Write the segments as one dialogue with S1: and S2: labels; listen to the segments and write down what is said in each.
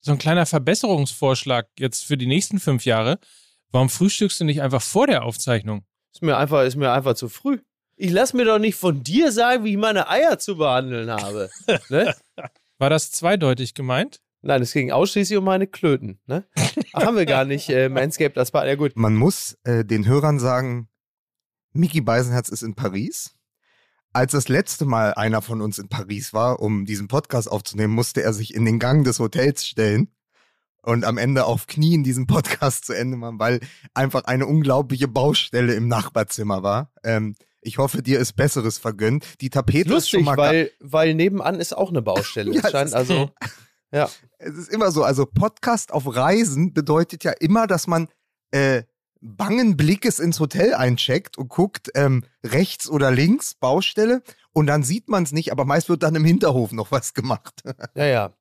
S1: so ein kleiner Verbesserungsvorschlag jetzt für die nächsten fünf Jahre. Warum frühstückst du nicht einfach vor der Aufzeichnung?
S2: Ist mir einfach, ist mir einfach zu früh. Ich lass mir doch nicht von dir sagen, wie ich meine Eier zu behandeln habe. ne?
S1: War das zweideutig gemeint?
S2: Nein, es ging ausschließlich um meine Klöten. Ne? Ach, haben wir gar nicht. Äh, Manscaped, das war ja gut.
S3: Man muss äh, den Hörern sagen, Mickey Beisenherz ist in Paris. Als das letzte Mal einer von uns in Paris war, um diesen Podcast aufzunehmen, musste er sich in den Gang des Hotels stellen und am Ende auf Knien diesen Podcast zu Ende machen, weil einfach eine unglaubliche Baustelle im Nachbarzimmer war. Ähm, ich hoffe, dir ist Besseres vergönnt. Die Tapete
S2: Lustig,
S3: ist schon mal
S2: weil, weil nebenan ist auch eine Baustelle.
S3: Ja,
S2: es scheint also. Ja.
S3: Es ist immer so, also Podcast auf Reisen bedeutet ja immer, dass man äh, bangen Blickes ins Hotel eincheckt und guckt ähm, rechts oder links Baustelle und dann sieht man es nicht, aber meist wird dann im Hinterhof noch was gemacht.
S2: Ja, ja.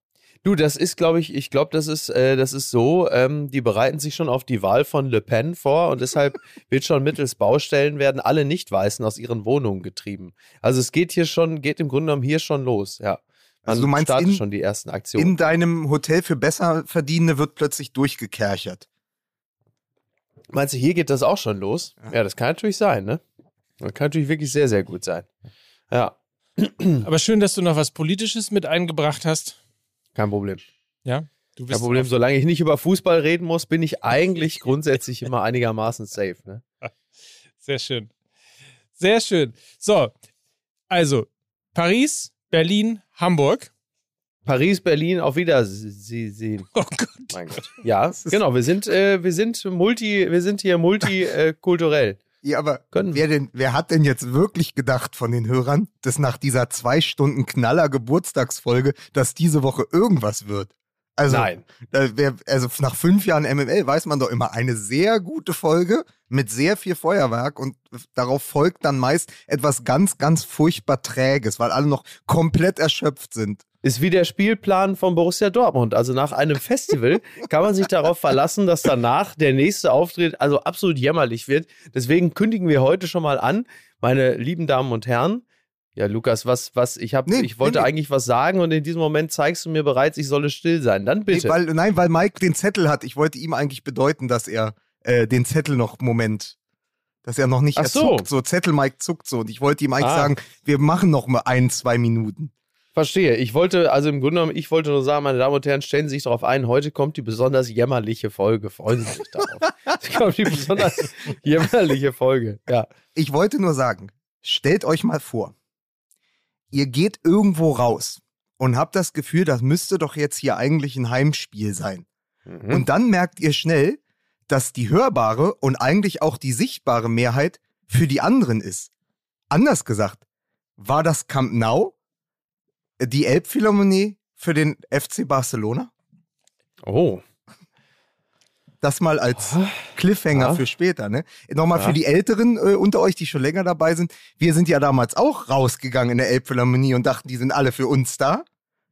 S2: Du, das ist, glaube ich, ich glaube, das ist, äh, das ist so, ähm, die bereiten sich schon auf die Wahl von Le Pen vor und deshalb wird schon mittels Baustellen werden alle Nicht-Weißen aus ihren Wohnungen getrieben. Also es geht hier schon, geht im Grunde genommen hier schon los, ja. Man
S3: Also du meinst
S2: startet
S3: in-
S2: schon die ersten Aktionen.
S3: In deinem Hotel für Besserverdienende wird plötzlich durchgekerchert.
S2: Meinst du, hier geht das auch schon los? Ja, das kann natürlich sein, ne? Das kann natürlich wirklich sehr, sehr gut sein. Ja,
S1: Aber schön, dass du noch was Politisches mit eingebracht hast.
S2: kein Problem.
S1: Ja, du
S2: Kein Problem, solange ich nicht über Fußball reden muss, bin ich eigentlich grundsätzlich immer einigermaßen safe, ne?
S1: Sehr schön. Sehr schön. So, also Paris, Berlin, Hamburg.
S2: Paris, Berlin, auf Wiedersehen.
S1: Oh Gott.
S2: Mein Gott. Ja, genau. Wir sind, äh, wir sind multi, wir sind hier multikulturell.
S3: Ja, aber
S2: Können
S3: wer, denn, wer hat denn jetzt wirklich gedacht von den Hörern, dass nach dieser zwei Stunden Knaller Geburtstagsfolge, dass diese Woche irgendwas wird? Also,
S2: Nein.
S3: Wär, also nach fünf Jahren MML weiß man doch immer eine sehr gute Folge mit sehr viel Feuerwerk und darauf folgt dann meist etwas ganz, ganz furchtbar Träges, weil alle noch komplett erschöpft sind.
S2: Ist wie der Spielplan von Borussia Dortmund. Also nach einem Festival kann man sich darauf verlassen, dass danach der nächste Auftritt also absolut jämmerlich wird. Deswegen kündigen wir heute schon mal an, meine lieben Damen und Herren. Ja, Lukas, was, was, ich habe,
S3: Nee,
S2: ich wollte
S3: nee,
S2: eigentlich was sagen und in diesem Moment zeigst du mir bereits, ich solle still sein. Dann bitte.
S3: Nee, weil, nein, weil Mike den Zettel hat. Ich wollte ihm eigentlich bedeuten, dass er äh, den Zettel noch, Moment, dass er noch nicht
S2: Ach so.
S3: zuckt. So, Zettel Mike zuckt so. Und ich wollte ihm eigentlich
S2: Ah.
S3: sagen, wir machen noch mal ein, zwei Minuten.
S2: Verstehe. Ich wollte, also im Grunde genommen, ich wollte nur sagen, meine Damen und Herren, stellen Sie sich darauf ein, heute kommt die besonders jämmerliche Folge. Freuen Sie sich darauf. Es kommt die besonders jämmerliche Folge. Ja.
S3: Ich wollte nur sagen, stellt euch mal vor, ihr geht irgendwo raus und habt das Gefühl, das müsste doch jetzt hier eigentlich ein Heimspiel sein.
S2: Mhm.
S3: Und dann merkt ihr schnell, dass die hörbare und eigentlich auch die sichtbare Mehrheit für die anderen ist. Anders gesagt, war das Camp Nou die Elbphilharmonie für den FC Barcelona?
S2: Oh.
S3: Das mal als Cliffhanger
S2: Ja.
S3: für später, ne? Nochmal
S2: Ja.
S3: für die Älteren äh, unter euch, die schon länger dabei sind. Wir sind ja damals auch rausgegangen in der Elbphilharmonie und dachten, die sind alle für uns da.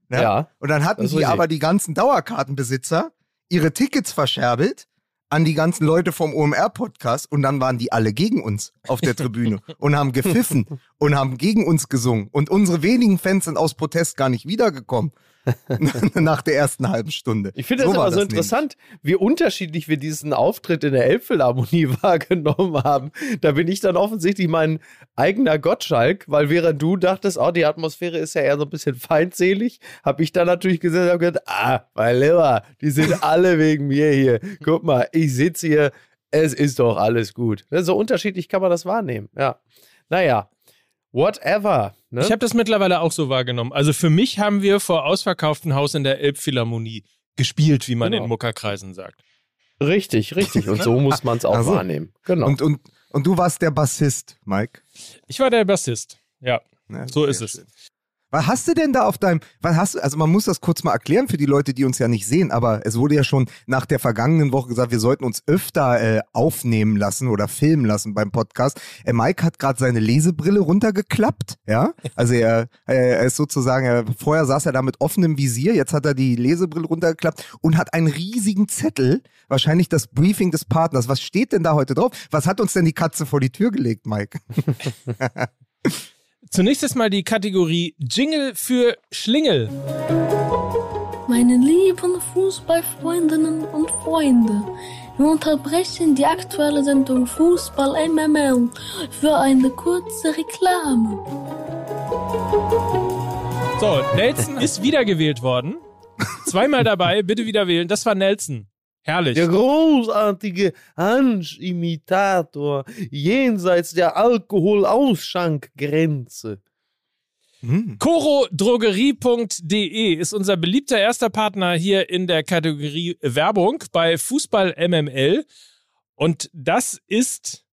S3: Ne?
S2: Ja.
S3: Und dann hatten die aber die ganzen Dauerkartenbesitzer ihre Tickets verscherbelt an die ganzen Leute vom OMR-Podcast und dann waren die alle gegen uns auf der Tribüne und haben gepfiffen und haben gegen uns gesungen. Und unsere wenigen Fans sind aus Protest gar nicht wiedergekommen nach der ersten halben Stunde.
S2: Ich finde das
S3: war
S2: aber so
S3: nämlich.
S2: interessant, wie unterschiedlich wir diesen Auftritt in der Elbphilharmonie wahrgenommen haben. Da bin ich dann offensichtlich mein eigener Gottschalk, weil während du dachtest, oh, die Atmosphäre ist ja eher so ein bisschen feindselig, habe ich dann natürlich gesehen und hab gedacht, ah, mein Lieber, die sind alle wegen mir hier. Guck mal, ich sitze hier, es ist doch alles gut. So unterschiedlich kann man das wahrnehmen, ja. Naja, whatever. Ne?
S1: Ich habe das mittlerweile auch so wahrgenommen. Also für mich haben wir vor ausverkauftem Haus in der Elbphilharmonie gespielt, wie man
S2: Genau.
S1: in Muckerkreisen sagt.
S2: richtig, richtig. Und so muss man es auch
S3: Ach so.
S2: wahrnehmen. Genau.
S3: Und, und, und du warst der Bassist, Mike.
S1: Ich war der Bassist. Ja,
S3: Ja,
S1: so ist es.
S3: Was hast du denn da auf deinem, was hast du, also man muss das kurz mal erklären für die Leute, die uns ja nicht sehen, aber es wurde ja schon nach der vergangenen Woche gesagt, wir sollten uns öfter äh, aufnehmen lassen oder filmen lassen beim Podcast. Äh, Mike hat gerade seine Lesebrille runtergeklappt, ja, also er, er ist sozusagen, er, vorher saß er da mit offenem Visier, jetzt hat er die Lesebrille runtergeklappt und hat einen riesigen Zettel, wahrscheinlich das Briefing des Partners. Was steht denn da heute drauf? Was hat uns denn die Katze vor die Tür gelegt, Mike?
S1: Zunächst ist mal die Kategorie Jingle für Schlingel.
S4: Meine lieben Fußballfreundinnen und Freunde, wir unterbrechen die aktuelle Sendung Fußball MML für eine kurze Reklame.
S1: So, Nelson ist wiedergewählt worden. Zweimal dabei, bitte wieder wählen. Das war Nelson. Herrlich.
S2: Der großartige Hansch-Imitator jenseits der Alkoholausschankgrenze.
S3: Hm.
S1: Corodrogerie.de ist unser beliebter erster Partner hier in der Kategorie Werbung bei Fußball MML. Und das ist,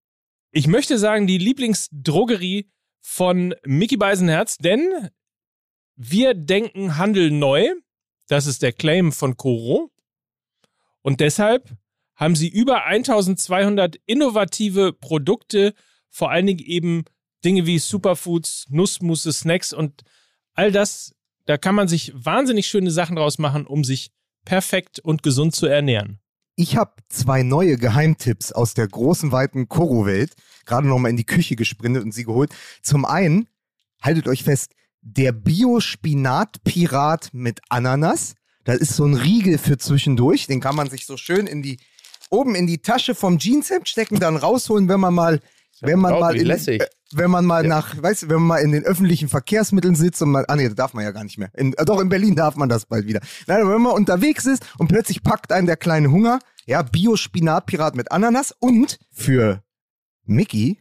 S1: ich möchte sagen, die Lieblingsdrogerie von Mickey Beisenherz, denn wir denken Handel neu. Das ist der Claim von Coro. Und deshalb haben sie über 1200 innovative Produkte, vor allen Dingen eben Dinge wie Superfoods, Nussmusse, Snacks und all das. Da kann man sich wahnsinnig schöne Sachen draus machen, um sich perfekt und gesund zu ernähren.
S3: Ich habe zwei neue Geheimtipps aus der großen, weiten Koro-Welt gerade nochmal in die Küche gesprintet und sie geholt. Zum einen, haltet euch fest, der Bio-Spinat-Pirat mit Ananas. Das ist so ein Riegel für zwischendurch. Den kann man sich so schön in die, oben in die Tasche vom Jeanshemd stecken, dann rausholen, wenn man mal, wenn man mal, in,
S2: lässig.
S3: äh, wenn man mal
S2: Ja.
S3: nach, weißt du, wenn man mal in den öffentlichen Verkehrsmitteln sitzt und mal, ah nee, das darf man ja gar nicht mehr. In, äh, doch, in Berlin darf man das bald wieder. Nein, wenn man unterwegs ist und plötzlich packt einen der kleine Hunger, ja, Bio-Spinat-Pirat mit Ananas und für Mickey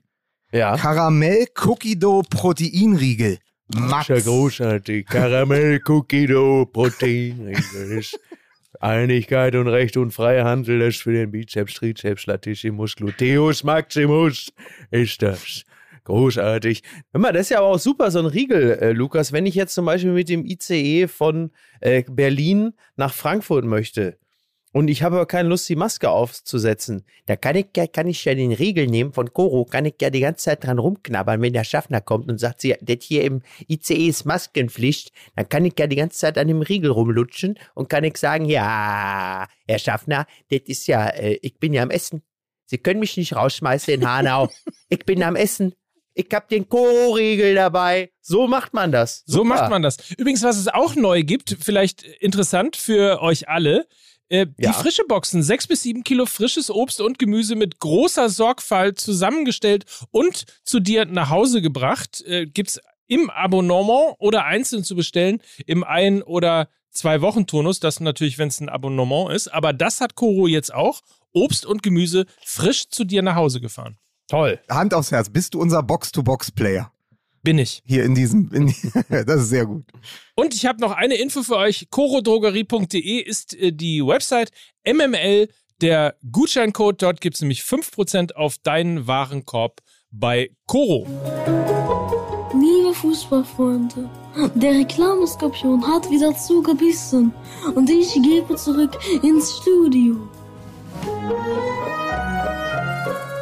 S2: Ja.
S3: Karamell Cookie Dough Proteinriegel. Max.
S2: Ja, großartig. Karamell, Cookie Dough, Protein. Einigkeit und Recht und freie Handel das ist für den Bizeps, Trizeps, Latissimus, Gluteus Maximus ist das. Großartig. Hör mal, das ist ja aber auch super, so ein Riegel, äh, Lukas. Wenn ich jetzt zum Beispiel mit dem ICE von äh, Berlin nach Frankfurt möchte und ich habe aber keine Lust, die Maske aufzusetzen, da kann ich, ja- kann ich ja den Riegel nehmen von Koro, kann ich ja die ganze Zeit dran rumknabbern, wenn der Schaffner kommt und sagt, sie, das hier im ICE ist Maskenpflicht, dann kann ich ja die ganze Zeit an dem Riegel rumlutschen und kann ich sagen, ja, Herr Schaffner, das ist ja, äh, ich bin ja am Essen. Sie können mich nicht rausschmeißen in Hanau. ich bin am Essen. Ich hab den Koro-Riegel dabei. So macht man das.
S1: So
S2: Super.
S1: macht man das. Übrigens, was es auch neu gibt, vielleicht interessant für euch alle, äh, die
S2: Ja.
S1: frische Boxen. Sechs bis sieben Kilo frisches Obst und Gemüse mit großer Sorgfalt zusammengestellt und zu dir nach Hause gebracht. Äh, gibt's im Abonnement oder einzeln zu bestellen im Ein- oder Zwei-Wochen-Turnus. Das natürlich, wenn es ein Abonnement ist. Aber das hat Koro jetzt auch. Obst und Gemüse frisch zu dir nach Hause gefahren.
S2: Toll.
S3: Hand aufs Herz, bist du unser Box-to-Box-Player?
S1: Bin ich.
S3: Hier in diesem, in, das ist sehr gut.
S1: Und ich habe noch eine Info für euch. Corodrogerie.de ist äh, die Website. MML, der Gutscheincode. Dort gibt es nämlich 5% auf deinen Warenkorb bei Coro.
S4: Liebe Fußballfreunde, der Reklameskorpion hat wieder zugebissen und ich gebe zurück ins Studio.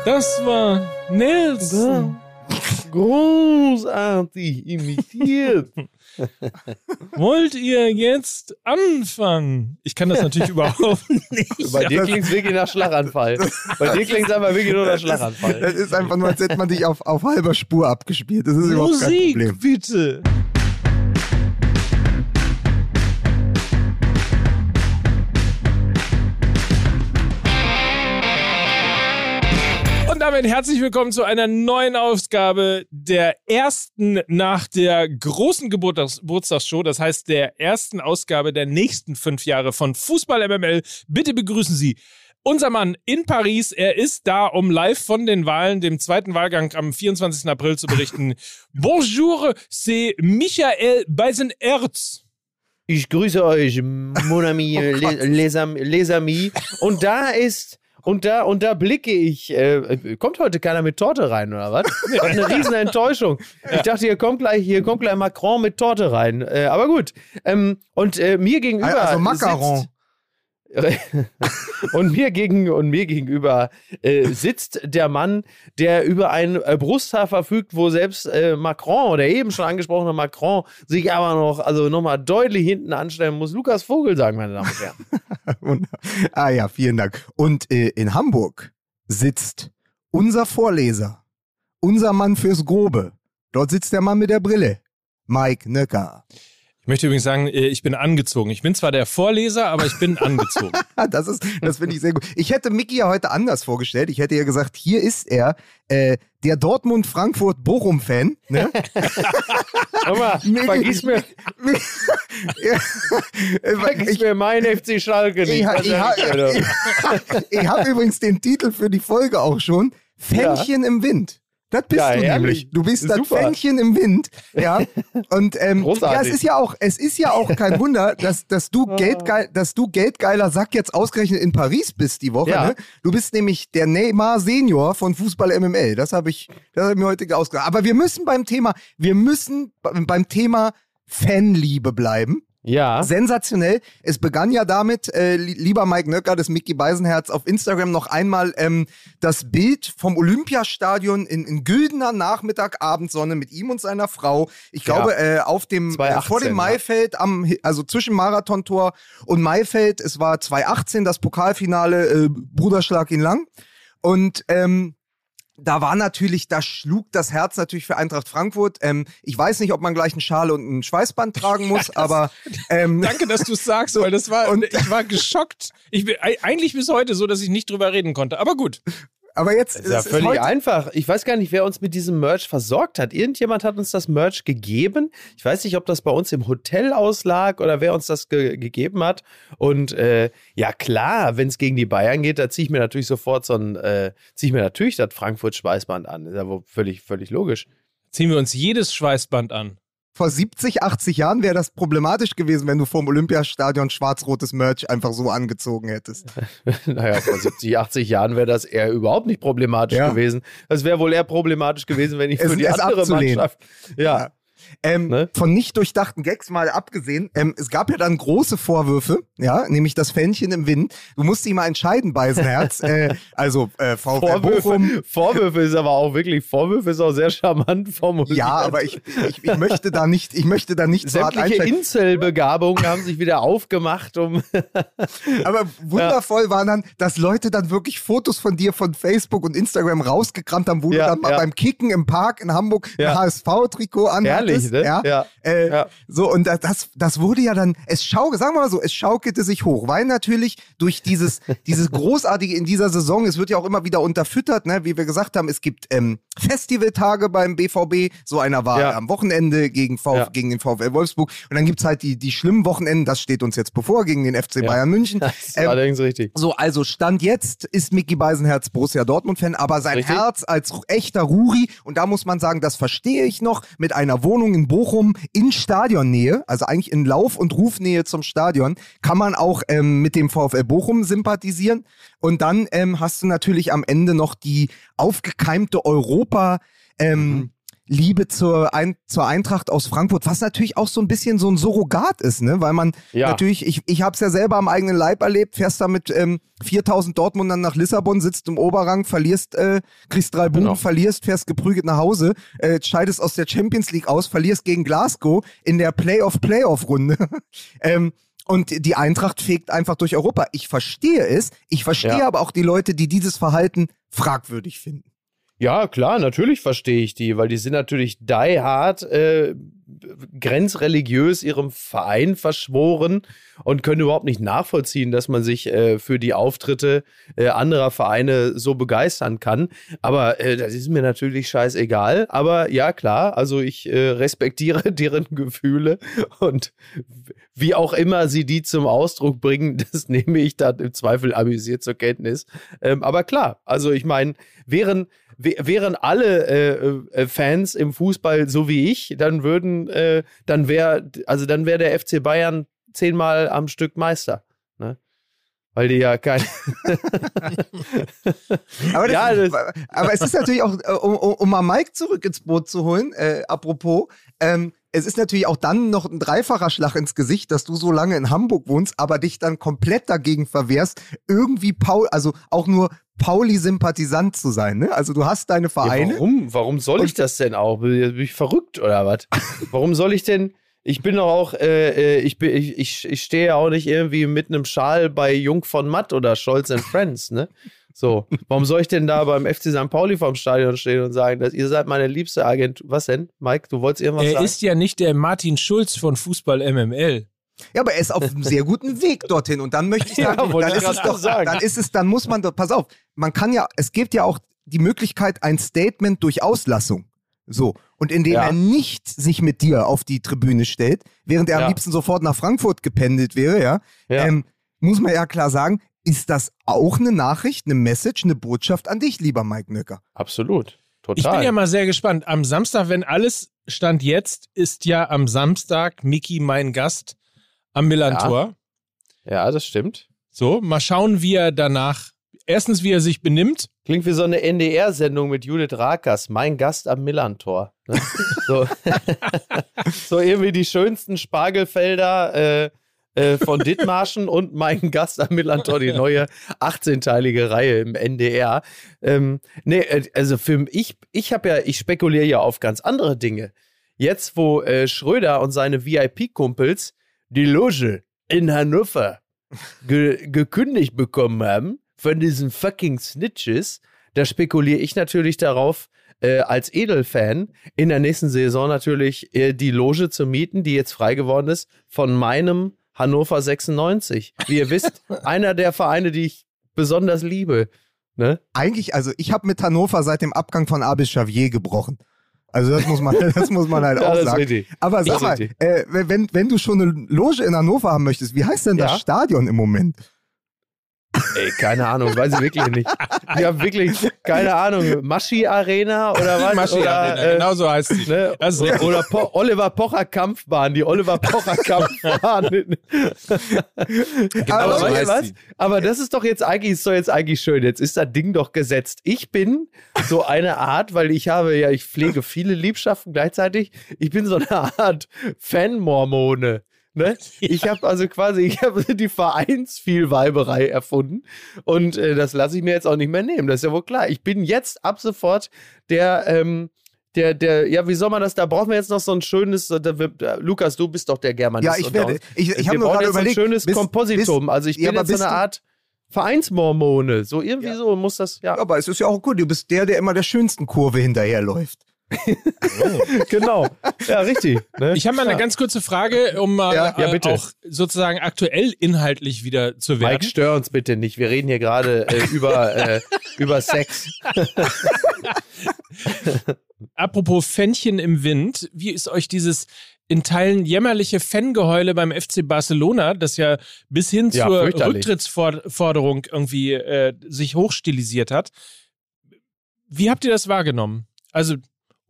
S1: Das war Nelson.
S2: Großartig imitiert.
S1: Wollt ihr jetzt anfangen? Ich kann das natürlich überhaupt nicht.
S2: Bei dir klingt es wirklich nach Schlaganfall. Bei dir klingt es aber wirklich nur nach
S3: Das
S2: Schlaganfall.
S3: ist einfach nur, als hätte man dich auf, auf halber Spur abgespielt. Das ist überhaupt kein
S1: Musik,
S3: Problem.
S1: bitte. Damit herzlich willkommen zu einer neuen Ausgabe der ersten nach der großen Geburtstags Geburtstagsshow, das heißt der ersten Ausgabe der nächsten fünf Jahre von Fußball MML. Bitte begrüßen Sie unser Mann in Paris. Er ist da, um live von den Wahlen, dem zweiten Wahlgang am 24. April zu berichten. Bonjour, c'est Michael Beisenerz.
S2: Ich grüße euch, mon ami, les, les, am- les amis. Und da ist, und da, und da blicke ich, äh, kommt heute keiner mit Torte rein, oder was? Was eine riesen Enttäuschung. Ich dachte, hier kommt gleich, hier kommt gleich Macron mit Torte rein. Äh, aber gut. Ähm, und äh, mir gegenüber.
S3: Also Macaron.
S2: Sitzt, und mir gegen und mir gegenüber äh, sitzt der Mann, der über ein äh, Brusthaar verfügt, wo selbst äh, Macron oder eben schon angesprochene Macron sich aber noch also noch mal deutlich hinten anstellen muss. Lukas Vogel sagen, meine Damen und Herren.
S3: Ah ja, vielen Dank. Und äh, in Hamburg sitzt unser Vorleser, unser Mann fürs Grobe. Dort sitzt der Mann mit der Brille, Mike Nöcker.
S1: Ich möchte übrigens sagen, äh, ich bin angezogen. Ich bin zwar der Vorleser, aber ich bin angezogen.
S3: das ist, das finde ich sehr gut. Ich hätte Mickey ja heute anders vorgestellt. Ich hätte ja gesagt, hier ist er, äh, der Dortmund-Frankfurt-Bochum-Fan. Ne?
S2: Aber vergiss mir, vergiss mir mein FC Schalke nicht.
S3: Ich, ich, ich, ich habe übrigens den Titel für die Folge auch schon. Fännchen ja. im Wind. Das bist ja, du ehrlich. nämlich. Du bist Super. das Fännchen im Wind. Ja. Und ähm, ja, es ist ja auch, es ist ja auch kein Wunder, dass, dass du Geldgeil, dass du geldgeiler Sack jetzt ausgerechnet in Paris bist die Woche. Ja. Ne? Du bist nämlich der Neymar Senior von Fußball MML. Das habe ich, das habe ich mir heute ausgedacht. Aber wir müssen beim Thema, wir müssen beim Thema Fanliebe bleiben.
S2: Ja.
S3: Sensationell. Es begann ja damit, äh, lieber Mike Nöcker, das Mickey Beisenherz, auf Instagram noch einmal ähm, das Bild vom Olympiastadion in, in güldener Nachmittag, Abendsonne mit ihm und seiner Frau. Ich glaube, ja. äh, auf dem, 2018, äh, vor dem Maifeld, am, also zwischen Marathontor und Maifeld. Es war 2018 das Pokalfinale, äh, Bruderschlag ihn lang. Und ähm, da war natürlich, da schlug das Herz natürlich für Eintracht Frankfurt. Ähm, ich weiß nicht, ob man gleich eine Schale und ein Schweißband tragen muss, ja, aber
S1: ähm, danke, dass du es sagst, weil das war und ich war geschockt. Ich bin eigentlich bis heute so, dass ich nicht drüber reden konnte. Aber gut.
S3: Aber jetzt
S2: das ist ja völlig ist einfach. Ich weiß gar nicht, wer uns mit diesem Merch versorgt hat. Irgendjemand hat uns das Merch gegeben. Ich weiß nicht, ob das bei uns im Hotel auslag oder wer uns das ge gegeben hat. Und äh, ja klar, wenn es gegen die Bayern geht, da ziehe ich mir natürlich sofort so ein, äh, ziehe ich mir natürlich das Frankfurt-Schweißband an. ist ja wohl völlig, völlig logisch.
S1: Ziehen wir uns jedes Schweißband an
S3: vor 70, 80 Jahren wäre das problematisch gewesen, wenn du vom Olympiastadion schwarz-rotes Merch einfach so angezogen hättest.
S2: naja, vor 70, 80 Jahren wäre das eher überhaupt nicht problematisch ja. gewesen. Das wäre wohl eher problematisch gewesen, wenn ich für es, die andere abzulehnen. Mannschaft.
S3: Ja. ja. Ähm, ne? Von nicht durchdachten Gags mal abgesehen, ähm, es gab ja dann große Vorwürfe, ja, nämlich das Fännchen im Wind. Du musst dich mal entscheiden, Beisenherz. äh, also äh, VfL
S2: Vorwürfe,
S3: Bochum.
S2: Vorwürfe ist aber auch wirklich, Vorwürfe ist auch sehr charmant formuliert.
S3: Ja, aber ich, ich, ich möchte da nicht, ich möchte da nicht
S2: Sämtliche Inselbegabungen haben sich wieder aufgemacht, um.
S3: aber wundervoll ja. war dann, dass Leute dann wirklich Fotos von dir von Facebook und Instagram rausgekramt haben, wo ja, du dann mal beim Kicken im Park in Hamburg ein HSV-Trikot Herrlich, ne? Ja. ja. Äh, ja. So, und das, das wurde ja dann, es schau, sagen wir mal so, es schaukelte sich hoch, weil natürlich durch dieses, dieses Großartige in dieser Saison, es wird ja auch immer wieder unterfüttert, ne, wie wir gesagt haben, es gibt ähm, Festivaltage beim BVB, so einer war ja. am Wochenende gegen, Vf gegen den VfL Wolfsburg und dann gibt's halt die, die schlimmen Wochenenden, das steht uns jetzt bevor, gegen den FC Bayern München.
S2: Das ist ähm, allerdings richtig.
S3: So, also Stand jetzt ist Mickey Beisenherz Borussia Dortmund-Fan, aber sein richtig? Herz als echter Ruri, und da muss man sagen, das verstehe ich noch, mit einer Wohnung in Bochum in Stadionnähe, also eigentlich in Lauf- und Rufnähe zum Stadion, kann man auch ähm, mit dem VfL Bochum sympathisieren. Und dann ähm, hast du natürlich am Ende noch die aufgekeimte Europa. Ähm, mhm. Liebe zur, Ein zur Eintracht aus Frankfurt, was natürlich auch so ein bisschen so ein Surrogat ist, ne? Weil man ja. natürlich, ich, ich habe es ja selber am eigenen Leib erlebt, fährst da mit ähm, 4000 Dortmundern nach Lissabon, sitzt im Oberrang, verlierst, äh, kriegst drei Buben, genau. verlierst, fährst geprügelt nach Hause, äh, scheidest aus der Champions League aus, verlierst gegen Glasgow in der Playoff-Playoff-Runde. ähm, und die Eintracht fegt einfach durch Europa. Ich verstehe es. Ich verstehe ja. aber auch die Leute, die dieses Verhalten fragwürdig finden.
S2: Ja, klar, natürlich verstehe ich die, weil die sind natürlich die hard äh, grenzreligiös ihrem Verein verschworen und können überhaupt nicht nachvollziehen, dass man sich äh, für die Auftritte äh, anderer Vereine so begeistern kann. Aber äh, das ist mir natürlich scheißegal. Aber ja, klar, also ich äh, respektiere deren Gefühle und wie auch immer sie die zum Ausdruck bringen, das nehme ich dann im Zweifel amüsiert zur Kenntnis. Ähm, aber klar, also ich meine, wären wären alle äh, äh, Fans im Fußball so wie ich, dann würden, äh, dann wäre, also dann wäre der FC Bayern zehnmal am Stück Meister. Ne? Weil die ja kein.
S3: aber, ja, aber, es ist natürlich auch, äh, um, um, mal Mike zurück ins Boot zu holen, äh, apropos, ähm, es ist natürlich auch dann noch ein dreifacher Schlag ins Gesicht, dass du so lange in Hamburg wohnst, aber dich dann komplett dagegen verwehrst, irgendwie Paul, also auch nur Pauli-Sympathisant zu sein. Ne? Also du hast deine Vereine.
S2: Ja, warum? Warum soll ich das denn auch? Bin ich verrückt oder was? warum soll ich denn? Ich bin doch auch, äh, äh ich, bin, ich, ich, ich stehe ja auch nicht irgendwie mit einem Schal bei Jung von Matt oder Scholz and Friends, ne? So, warum soll ich denn da beim FC St. Pauli vorm Stadion stehen und sagen, dass ihr seid meine liebste Agentur? Was denn, Mike? Du wolltest irgendwas
S1: Er
S2: sagen?
S1: ist ja nicht der Martin Schulz von Fußball MML.
S3: Ja, aber er ist auf einem sehr guten Weg dorthin. Und dann möchte ich
S2: Ja,
S3: sagen,
S2: wollte
S3: dann ist es doch,
S2: sagen.
S3: dann ist es, dann muss man doch, pass auf, man kann ja, es gibt ja auch die Möglichkeit, ein Statement durch Auslassung. So. Und indem
S2: Ja.
S3: er nicht sich mit dir auf die Tribüne stellt, während er
S2: Ja.
S3: am liebsten sofort nach Frankfurt gependelt wäre, ja,
S2: Ja.
S3: Ähm, muss man ja klar sagen, ist das auch eine Nachricht, eine Message, eine Botschaft an dich, lieber Mike Nöcker.
S2: Absolut. Total.
S1: Ich bin ja mal sehr gespannt. Am Samstag, wenn alles stand jetzt, ist ja am Samstag Miki mein Gast am Millantor.
S2: ja, das stimmt.
S1: So, mal schauen, wie er danach, erstens, wie er sich benimmt.
S2: Klingt wie so eine NDR-Sendung mit Judith Rakers, mein Gast am Millantor. Ne? so. so irgendwie die schönsten Spargelfelder äh, äh, von Dithmarschen und mein Gast am Millantor, die neue 18-teilige Reihe im NDR. Ähm, nee, äh, also für ich, ich habe ja, ich spekuliere ja auf ganz andere Dinge. Jetzt, wo äh, Schröder und seine VIP-Kumpels die Loge in Hannover ge gekündigt bekommen haben von diesen fucking Snitches, da spekuliere ich natürlich darauf, äh, als Edelfan in der nächsten Saison natürlich äh, die Loge zu mieten, die jetzt frei geworden ist, von meinem Hannover 96. Wie ihr wisst, einer der Vereine, die ich besonders liebe. Ne?
S3: Eigentlich, also ich habe mit Hannover seit dem Abgang von Abel Xavier gebrochen. Also das muss man, das muss man halt
S2: Ja,
S3: auch sagen. Aber sag mal, äh, wenn, wenn du schon eine Loge in Hannover haben möchtest, wie heißt denn das
S2: Ja.
S3: Stadion im Moment?
S2: Ey, keine Ahnung, weiß ich wirklich nicht. Ich habe wirklich keine Ahnung. Maschi Arena oder was?
S1: Maschi
S2: oder,
S1: Arena,
S2: äh,
S1: genau so heißt sie.
S2: Ne? Oder po Oliver Pocher Kampfbahn, die Oliver Pocher Kampfbahn.
S1: Genau
S2: aber,
S1: so heißt
S2: was?
S1: sie.
S2: aber das ist doch jetzt eigentlich, ist doch jetzt eigentlich schön. Jetzt ist das Ding doch gesetzt. Ich bin so eine Art, weil ich habe ja, ich pflege viele Liebschaften gleichzeitig. Ich bin so eine Art Fan-Mormone. Ne? Ich habe also quasi, ich habe die Vereinsvielweiberei erfunden und äh, das lasse ich mir jetzt auch nicht mehr nehmen. Das ist ja wohl klar. Ich bin jetzt ab sofort der, ähm, der, der, ja, wie soll man das? Da brauchen wir jetzt noch so ein schönes, da äh, Lukas, du bist doch der Germanist.
S3: Ja, ich werde, ich, ich habe
S2: brauchen
S3: gerade überlegt.
S2: ein schönes
S3: bist-
S2: Kompositum. also ich
S3: ja,
S2: bin jetzt so eine Art Vereinsmormone. So irgendwie
S3: Ja.
S2: so muss das, ja.
S3: Aber es ist ja auch gut, du bist der, der immer der schönsten Kurve hinterherläuft.
S2: genau. Ja, richtig. Ne?
S1: Ich habe mal eine
S2: Ja.
S1: ganz kurze Frage, um mal
S3: Ja,
S2: ja,
S1: äh,
S2: bitte.
S1: auch sozusagen aktuell inhaltlich wieder zu
S2: Mike,
S1: werden.
S2: stör uns bitte nicht. Wir reden hier gerade äh, über, äh, über Sex.
S1: Apropos Fännchen im Wind, wie ist euch dieses in Teilen jämmerliche Fangeheule beim FC Barcelona, das ja bis hin
S2: Ja,
S1: zur. Rücktrittsforderung irgendwie äh, sich hochstilisiert hat? Wie habt ihr das wahrgenommen? Also,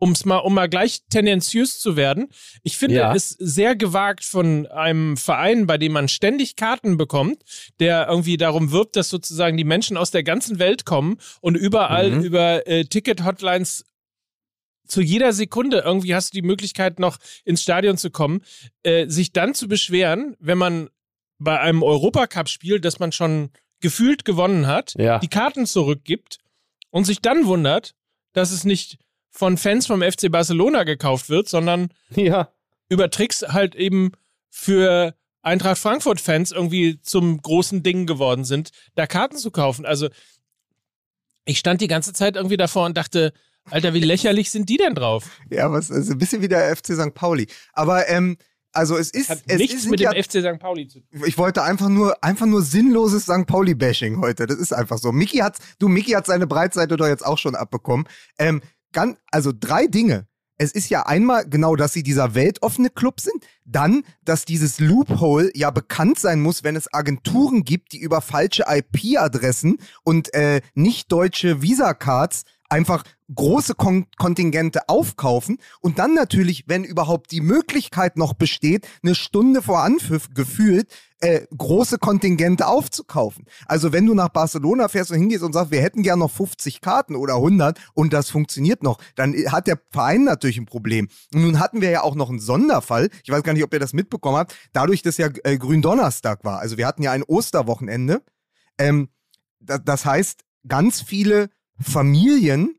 S1: um's mal, um mal gleich tendenziös zu werden, ich finde
S2: Ja.
S1: es sehr gewagt von einem Verein, bei dem man ständig Karten bekommt, der irgendwie darum wirbt, dass sozusagen die Menschen aus der ganzen Welt kommen und überall
S2: Mhm.
S1: über äh, Ticket-Hotlines zu jeder Sekunde irgendwie hast du die Möglichkeit, noch ins Stadion zu kommen, äh, sich dann zu beschweren, wenn man bei einem Europacup-Spiel, das man schon gefühlt gewonnen hat,
S2: Ja.
S1: die Karten zurückgibt und sich dann wundert, dass es nicht von Fans vom FC Barcelona gekauft wird, sondern
S2: Ja.
S1: über Tricks halt eben für Eintracht Frankfurt-Fans irgendwie zum großen Ding geworden sind, da Karten zu kaufen. Also ich stand die ganze Zeit irgendwie davor und dachte, Alter, wie lächerlich sind die denn drauf?
S3: Ja, was, also ein bisschen wie der FC St. Pauli. Aber, ähm, also es ist,
S1: Hat
S3: es
S1: nichts
S3: ist
S1: mit
S3: ja,
S1: dem FC St. Pauli zu tun.
S3: ich wollte einfach nur, einfach nur sinnloses St. Pauli-Bashing heute. Das ist einfach so. Mickey hat, du, Mickey hat seine Breitseite doch jetzt auch schon abbekommen. Ähm, ganz, also drei Dinge. Es ist ja einmal genau, dass sie dieser weltoffene Club sind. Dann, dass dieses Loophole ja bekannt sein muss, wenn es Agenturen gibt, die über falsche IP-Adressen und äh, nicht deutsche Visa-Cards einfach große Kon Kontingente aufkaufen und dann natürlich, wenn überhaupt die Möglichkeit noch besteht, eine Stunde vor Anpfiff gefühlt äh, große Kontingente aufzukaufen. Also wenn du nach Barcelona fährst und hingehst und sagst, wir hätten gern noch 50 Karten oder 100 und das funktioniert noch, dann hat der Verein natürlich ein Problem. Und nun hatten wir ja auch noch einen Sonderfall. Ich weiß gar nicht, ob ihr das mitbekommen habt. Dadurch, dass ja äh, Gründonnerstag war. Also wir hatten ja ein Osterwochenende. Ähm, da, das heißt, ganz viele Familien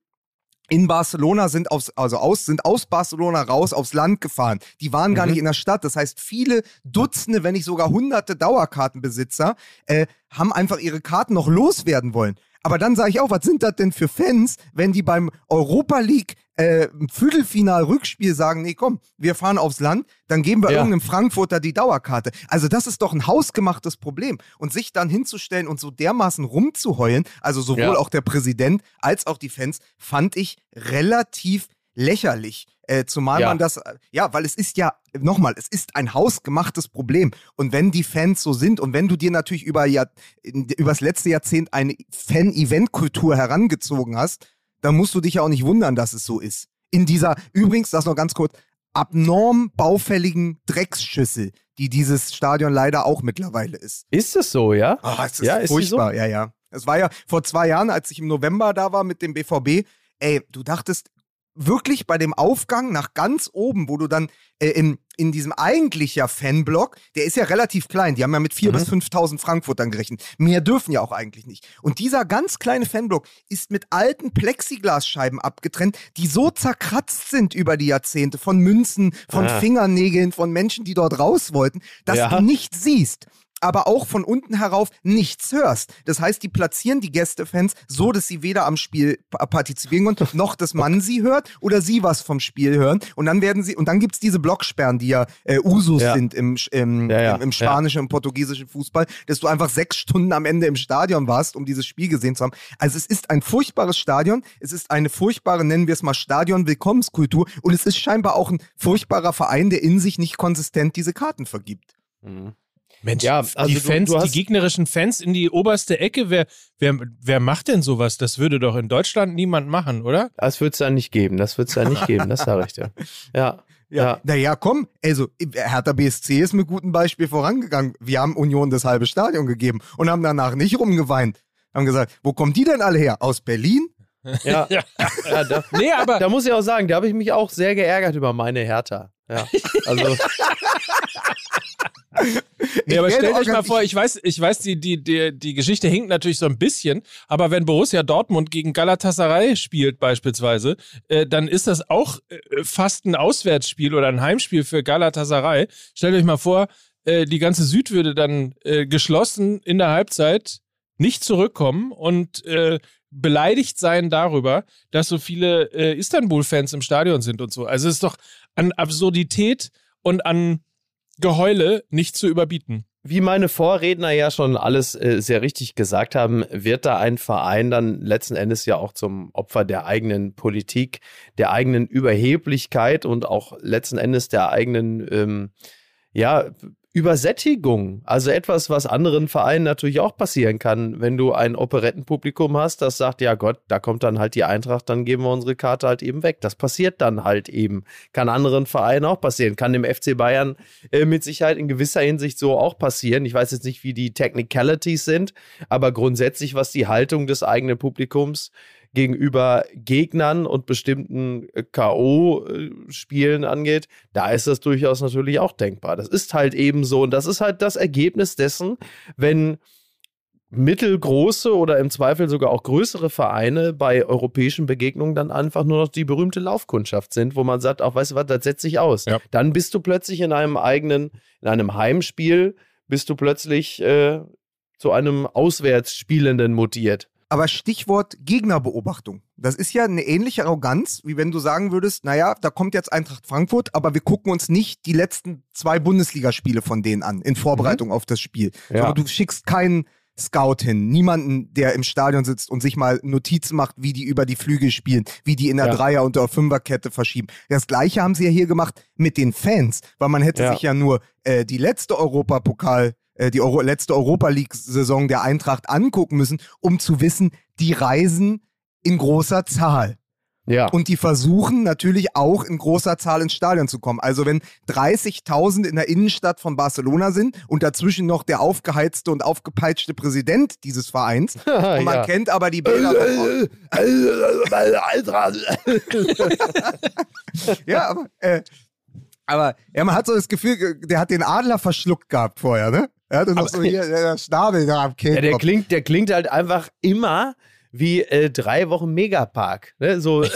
S3: in Barcelona sind aus, also aus, sind aus Barcelona raus aufs Land gefahren. Die waren gar
S2: Mhm.
S3: nicht in der Stadt. Das heißt, viele Dutzende, wenn nicht sogar hunderte Dauerkartenbesitzer äh, haben einfach ihre Karten noch loswerden wollen. Aber dann sage ich auch, was sind das denn für Fans, wenn die beim Europa League äh, Viertelfinal-Rückspiel sagen, nee, komm, wir fahren aufs Land, dann geben wir
S2: Ja.
S3: irgendeinem Frankfurter die Dauerkarte. Also das ist doch ein hausgemachtes Problem. Und sich dann hinzustellen und so dermaßen rumzuheulen, also sowohl
S2: Ja.
S3: auch der Präsident als auch die Fans, fand ich relativ lächerlich. Äh, zumal
S2: Ja.
S3: man das, äh, ja, weil es ist ja, nochmal, es ist ein hausgemachtes Problem. Und wenn die Fans so sind und wenn du dir natürlich über Jahr, übers letzte Jahrzehnt eine Fan-Event-Kultur herangezogen hast, dann musst du dich ja auch nicht wundern, dass es so ist. In dieser, übrigens, das noch ganz kurz, abnorm baufälligen Drecksschüssel, die dieses Stadion leider auch mittlerweile ist.
S2: Ist es so, ja?
S3: Ah, es ist
S2: Ja, ist die
S3: furchtbar, ja, ja. Es war ja vor zwei Jahren, als ich im November da war mit dem BVB, ey, du dachtest wirklich bei dem Aufgang nach ganz oben, wo du dann äh, in, in diesem eigentlich ja Fanblock, der ist ja relativ klein, die haben ja mit 4.000
S2: Mhm.
S3: bis 5.000 Frankfurtern gerechnet. Mehr dürfen ja auch eigentlich nicht. Und dieser ganz kleine Fanblock ist mit alten Plexiglasscheiben abgetrennt, die so zerkratzt sind über die Jahrzehnte von Münzen, von
S2: Ah.
S3: Fingernägeln, von Menschen, die dort raus wollten, dass
S2: Ja.
S3: du nicht siehst aber auch von unten herauf nichts hörst. Das heißt, die platzieren die Gästefans so, dass sie weder am Spiel pa- partizipieren können, noch dass man sie hört oder sie was vom Spiel hören. Und dann werden sie, und dann gibt's diese Blocksperren, die ja äh, Usus
S2: Ja.
S3: sind im, im,
S2: Ja, ja,
S3: im, im spanischen und portugiesischen Fußball, dass du einfach sechs Stunden am Ende im Stadion warst, um dieses Spiel gesehen zu haben. Also es ist ein furchtbares Stadion, es ist eine furchtbare, nennen wir es mal Stadion-Willkommenskultur und es ist scheinbar auch ein furchtbarer Verein, der in sich nicht konsistent diese Karten vergibt.
S2: Mhm.
S1: Mensch,
S2: Ja, also
S1: die
S2: du-
S1: Fans,
S2: du hast-
S1: die gegnerischen Fans in die oberste Ecke, wer, wer, wer macht denn sowas? Das würde doch in Deutschland niemand machen, oder?
S2: Das wird es da nicht geben. Das wird es da nicht geben, das sage ich dir. Ja. Ja.
S3: Naja, komm, also Hertha BSC ist mit gutem Beispiel vorangegangen. Wir haben Union das halbe Stadion gegeben und haben danach nicht rumgeweint. Haben gesagt, wo kommen die denn alle her? Aus Berlin?
S2: Ja.
S1: Ja.
S2: ja da,
S1: Nee, aber
S2: da muss ich auch sagen, da habe ich mich auch sehr geärgert über meine Hertha. Ja. Also,
S1: Nee, aber stellt euch mal vor, ich weiß, ich weiß, die, die, die, die Geschichte hinkt natürlich so ein bisschen, aber wenn Borussia Dortmund gegen Galatasaray spielt beispielsweise, äh, dann ist das auch äh, fast ein Auswärtsspiel oder ein Heimspiel für Galatasaray. Stellt euch mal vor, äh, die ganze Süd würde dann äh, geschlossen in der Halbzeit nicht zurückkommen und äh, beleidigt sein darüber, dass so viele äh, Istanbul-Fans im Stadion sind und so. Also es ist doch an Absurdität und an Geheule nicht zu überbieten.
S2: wie meine Vorredner ja schon alles äh, sehr richtig gesagt haben, wird da ein Verein dann letzten Endes ja auch zum Opfer der eigenen Politik, der eigenen Überheblichkeit und auch letzten Endes der eigenen, ähm, ja, Übersättigung. Also etwas, was anderen Vereinen natürlich auch passieren kann, wenn du ein Operettenpublikum hast, das sagt, ja Gott, da kommt dann halt die Eintracht, dann geben wir unsere Karte halt eben weg. Das passiert dann halt eben. Kann anderen Vereinen auch passieren. Kann dem FC Bayern äh, mit Sicherheit in gewisser Hinsicht so auch passieren. Ich weiß jetzt nicht, wie die Technicalities sind, aber grundsätzlich, was die Haltung des eigenen Publikums gegenüber Gegnern und bestimmten äh, K.O.-Spielen angeht, da ist das durchaus natürlich auch denkbar. Das ist halt eben so und das ist halt das Ergebnis dessen, wenn mittelgroße oder im Zweifel sogar auch größere Vereine bei europäischen Begegnungen dann einfach nur noch die berühmte Laufkundschaft sind, wo man sagt, auch weißt du was, das setzt sich aus.
S1: Ja.
S2: Dann bist du plötzlich in einem eigenen, in einem Heimspiel, bist du plötzlich äh, zu einem Auswärtsspielenden mutiert.
S3: Aber Stichwort Gegnerbeobachtung. Das ist ja eine ähnliche Arroganz, wie wenn du sagen würdest, naja, da kommt jetzt Eintracht Frankfurt, aber wir gucken uns nicht die letzten zwei Bundesligaspiele von denen an, in Vorbereitung auf das Spiel.
S2: Ja.
S3: Aber du schickst keinen Scout hin, niemanden, der im Stadion sitzt und sich mal Notizen macht, wie die über die Flügel spielen, wie die in der
S2: Ja.
S3: Dreier- und der Fünferkette verschieben. Das gleiche haben sie ja hier gemacht mit den Fans, weil man hätte
S2: Ja.
S3: sich ja nur äh, die letzte Europapokal die Euro letzte Europa League-Saison der Eintracht angucken müssen, um zu wissen, die reisen in großer Zahl.
S2: Ja.
S3: Und die versuchen natürlich auch in großer Zahl ins Stadion zu kommen. Also wenn 30.000 in der Innenstadt von Barcelona sind und dazwischen noch der aufgeheizte und aufgepeitschte Präsident dieses Vereins und man
S2: ja.
S3: kennt aber die Bilder ja, aber, äh, aber ja, man hat so das Gefühl, ge- der hat den Adler verschluckt gehabt vorher, ne? Er hatte noch so hier der Schnabel da am
S2: Ja,
S3: Kehlkopf.
S2: der klingt, der klingt halt einfach immer wie äh, drei Wochen Megapark. Ne? So.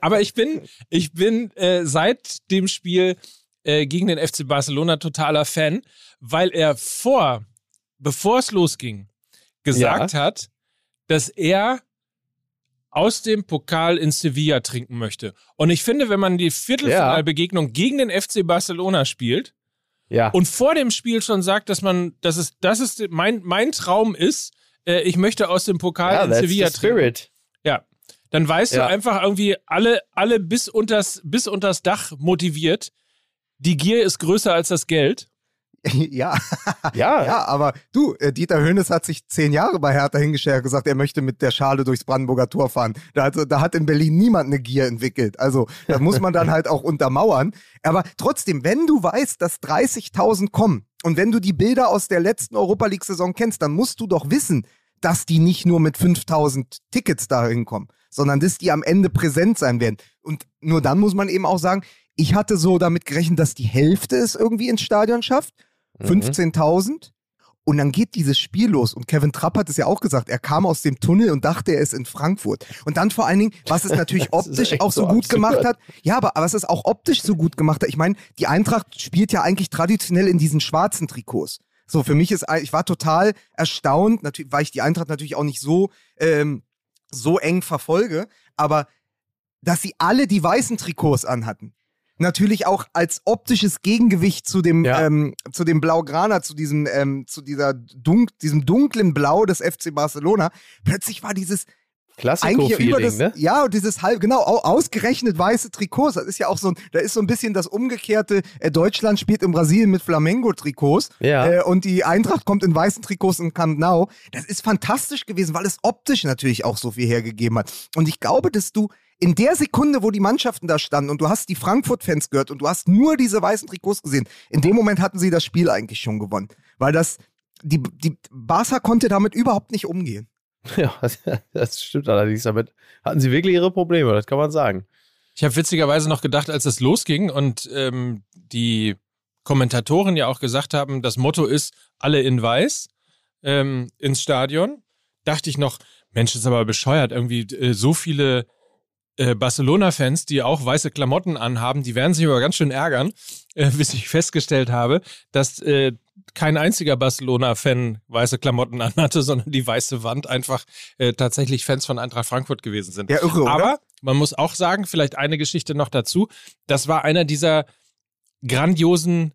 S1: Aber ich bin, ich bin äh, seit dem Spiel äh, gegen den FC Barcelona totaler Fan, weil er vor, bevor es losging, gesagt ja. hat, dass er aus dem Pokal in Sevilla trinken möchte. Und ich finde, wenn man die Viertelfinalbegegnung ja. gegen den FC Barcelona spielt ja. und vor dem Spiel schon sagt, dass man, dass es, das ist mein, mein Traum ist, äh, ich möchte aus dem Pokal ja, in Sevilla trinken. Ja. Dann weißt ja. du einfach irgendwie alle, alle bis unters, bis unters Dach motiviert. Die Gier ist größer als das Geld.
S3: ja. ja. Ja, aber du, äh, Dieter Höhnes hat sich zehn Jahre bei Hertha hingestellt und gesagt, er möchte mit der Schale durchs Brandenburger Tor fahren. Da hat, da hat in Berlin niemand eine Gier entwickelt. Also, das muss man dann halt auch untermauern. Aber trotzdem, wenn du weißt, dass 30.000 kommen und wenn du die Bilder aus der letzten Europa League-Saison kennst, dann musst du doch wissen, dass die nicht nur mit 5000 Tickets da hinkommen, sondern dass die am Ende präsent sein werden. Und nur dann muss man eben auch sagen, ich hatte so damit gerechnet, dass die Hälfte es irgendwie ins Stadion schafft. 15.000. Mhm. Und dann geht dieses Spiel los. Und Kevin Trapp hat es ja auch gesagt. Er kam aus dem Tunnel und dachte, er ist in Frankfurt. Und dann vor allen Dingen, was es natürlich optisch auch so, so gut absurd. gemacht hat. Ja, aber was es auch optisch so gut gemacht hat. Ich meine, die Eintracht spielt ja eigentlich traditionell in diesen schwarzen Trikots. So, für mich ist, ich war total erstaunt, natürlich, weil ich die Eintracht natürlich auch nicht so, ähm, so eng verfolge. Aber dass sie alle die weißen Trikots anhatten natürlich auch als optisches Gegengewicht zu dem, ja. ähm, zu dem Blaugrana, zu diesem, ähm, zu dieser dunk diesem dunklen Blau des FC Barcelona. Plötzlich war dieses
S2: Klassiko-Feeling, ne?
S3: Ja, und dieses halb, genau, ausgerechnet weiße Trikots. Das ist ja auch so ein, da ist so ein bisschen das umgekehrte, äh, Deutschland spielt in Brasilien mit Flamengo-Trikots ja. Äh, und die Eintracht kommt in weißen Trikots in Camp Nou. Das ist fantastisch gewesen, weil es optisch natürlich auch so viel hergegeben hat. Und ich glaube, dass du in der Sekunde, wo die Mannschaften da standen und du hast die Frankfurt-Fans gehört und du hast nur diese weißen Trikots gesehen, in dem Moment hatten sie das Spiel eigentlich schon gewonnen. Weil das, die, die Barca konnte damit überhaupt nicht umgehen.
S2: Ja, das stimmt allerdings. Damit hatten sie wirklich ihre Probleme, das kann man sagen.
S1: Ich habe witzigerweise noch gedacht, als es losging und ähm, die Kommentatoren ja auch gesagt haben, das Motto ist alle in weiß ähm, ins Stadion, dachte ich noch, Mensch, ist aber bescheuert, irgendwie äh, so viele äh, Barcelona-Fans, die auch weiße Klamotten anhaben, die werden sich aber ganz schön ärgern, äh, bis ich festgestellt habe, dass äh, kein einziger Barcelona-Fan weiße Klamotten anhatte, sondern die weiße Wand einfach äh, tatsächlich Fans von Eintracht Frankfurt gewesen sind.
S3: Ja, irre,
S1: aber man muss auch sagen, vielleicht eine Geschichte noch dazu, das war einer dieser grandiosen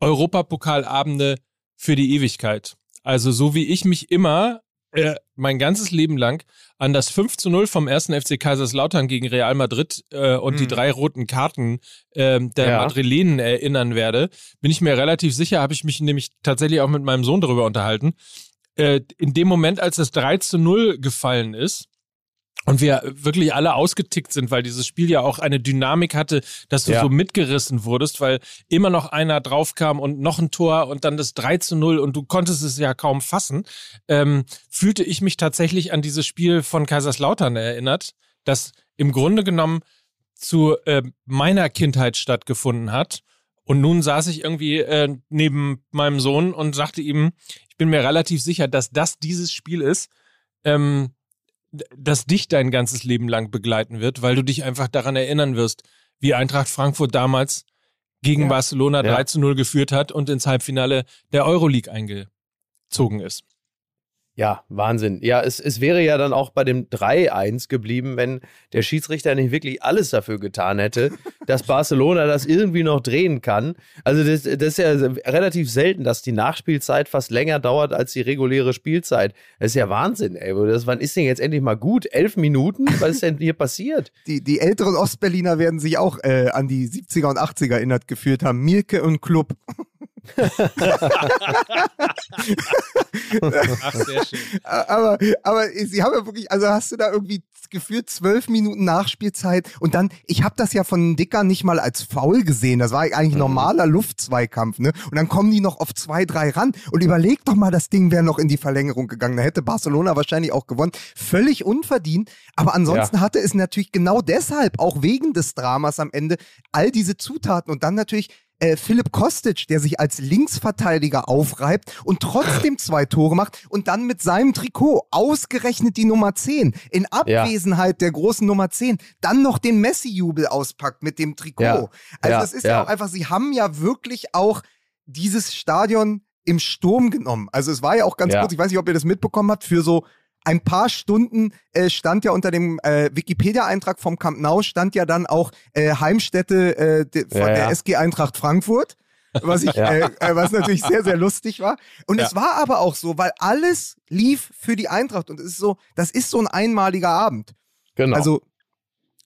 S1: Europapokalabende für die Ewigkeit. Also so wie ich mich immer äh, mein ganzes Leben lang an das 5 zu 0 vom ersten FC Kaiserslautern gegen Real Madrid äh, und hm. die drei roten Karten äh, der ja. Madrilenen erinnern werde, bin ich mir relativ sicher, habe ich mich nämlich tatsächlich auch mit meinem Sohn darüber unterhalten. Äh, in dem Moment, als das 3 zu 0 gefallen ist, und wir wirklich alle ausgetickt sind, weil dieses Spiel ja auch eine Dynamik hatte, dass du ja. so mitgerissen wurdest, weil immer noch einer draufkam und noch ein Tor und dann das 3 zu 0 und du konntest es ja kaum fassen, ähm, fühlte ich mich tatsächlich an dieses Spiel von Kaiserslautern erinnert, das im Grunde genommen zu äh, meiner Kindheit stattgefunden hat. Und nun saß ich irgendwie äh, neben meinem Sohn und sagte ihm, ich bin mir relativ sicher, dass das dieses Spiel ist. Ähm, das dich dein ganzes Leben lang begleiten wird, weil du dich einfach daran erinnern wirst, wie Eintracht Frankfurt damals gegen ja. Barcelona 3 ja. zu 0 geführt hat und ins Halbfinale der Euroleague eingezogen ist.
S2: Ja, Wahnsinn. Ja, es, es wäre ja dann auch bei dem 3-1 geblieben, wenn der Schiedsrichter nicht wirklich alles dafür getan hätte, dass Barcelona das irgendwie noch drehen kann. Also das, das ist ja relativ selten, dass die Nachspielzeit fast länger dauert als die reguläre Spielzeit. Das ist ja Wahnsinn, ey. Das, wann ist denn jetzt endlich mal gut? Elf Minuten? Was ist denn hier passiert?
S3: Die, die älteren Ostberliner werden sich auch äh, an die 70er und 80er erinnert gefühlt haben. Mirke und Club. Ach, sehr schön. Aber, aber sie haben ja wirklich, also hast du da irgendwie gefühlt zwölf Minuten Nachspielzeit und dann, ich habe das ja von Dicker nicht mal als faul gesehen. Das war eigentlich mhm. normaler Luftzweikampf, ne? Und dann kommen die noch auf zwei, drei ran und überleg doch mal, das Ding wäre noch in die Verlängerung gegangen. Da hätte Barcelona wahrscheinlich auch gewonnen. Völlig unverdient. Aber ansonsten ja. hatte es natürlich genau deshalb, auch wegen des Dramas am Ende, all diese Zutaten und dann natürlich äh, Philipp Kostic, der sich als Linksverteidiger aufreibt und trotzdem zwei Tore macht und dann mit seinem Trikot ausgerechnet die Nummer 10 in Abwesenheit ja. der großen Nummer 10 dann noch den Messi-Jubel auspackt mit dem Trikot. Ja. Also ja. das ist ja. auch einfach, sie haben ja wirklich auch dieses Stadion im Sturm genommen. Also es war ja auch ganz kurz, ich weiß nicht, ob ihr das mitbekommen habt, für so ein paar Stunden äh, stand ja unter dem äh, Wikipedia-Eintrag vom Camp Nou stand ja dann auch äh, Heimstätte äh, de, von
S2: Ja,
S3: der
S2: ja.
S3: SG Eintracht Frankfurt. Was, ich,
S2: Ja.
S3: äh, äh, was natürlich sehr, sehr lustig war. Und es war aber auch so, weil alles lief für die Eintracht. Und es ist so, das ist so ein einmaliger Abend.
S2: Genau.
S3: Also,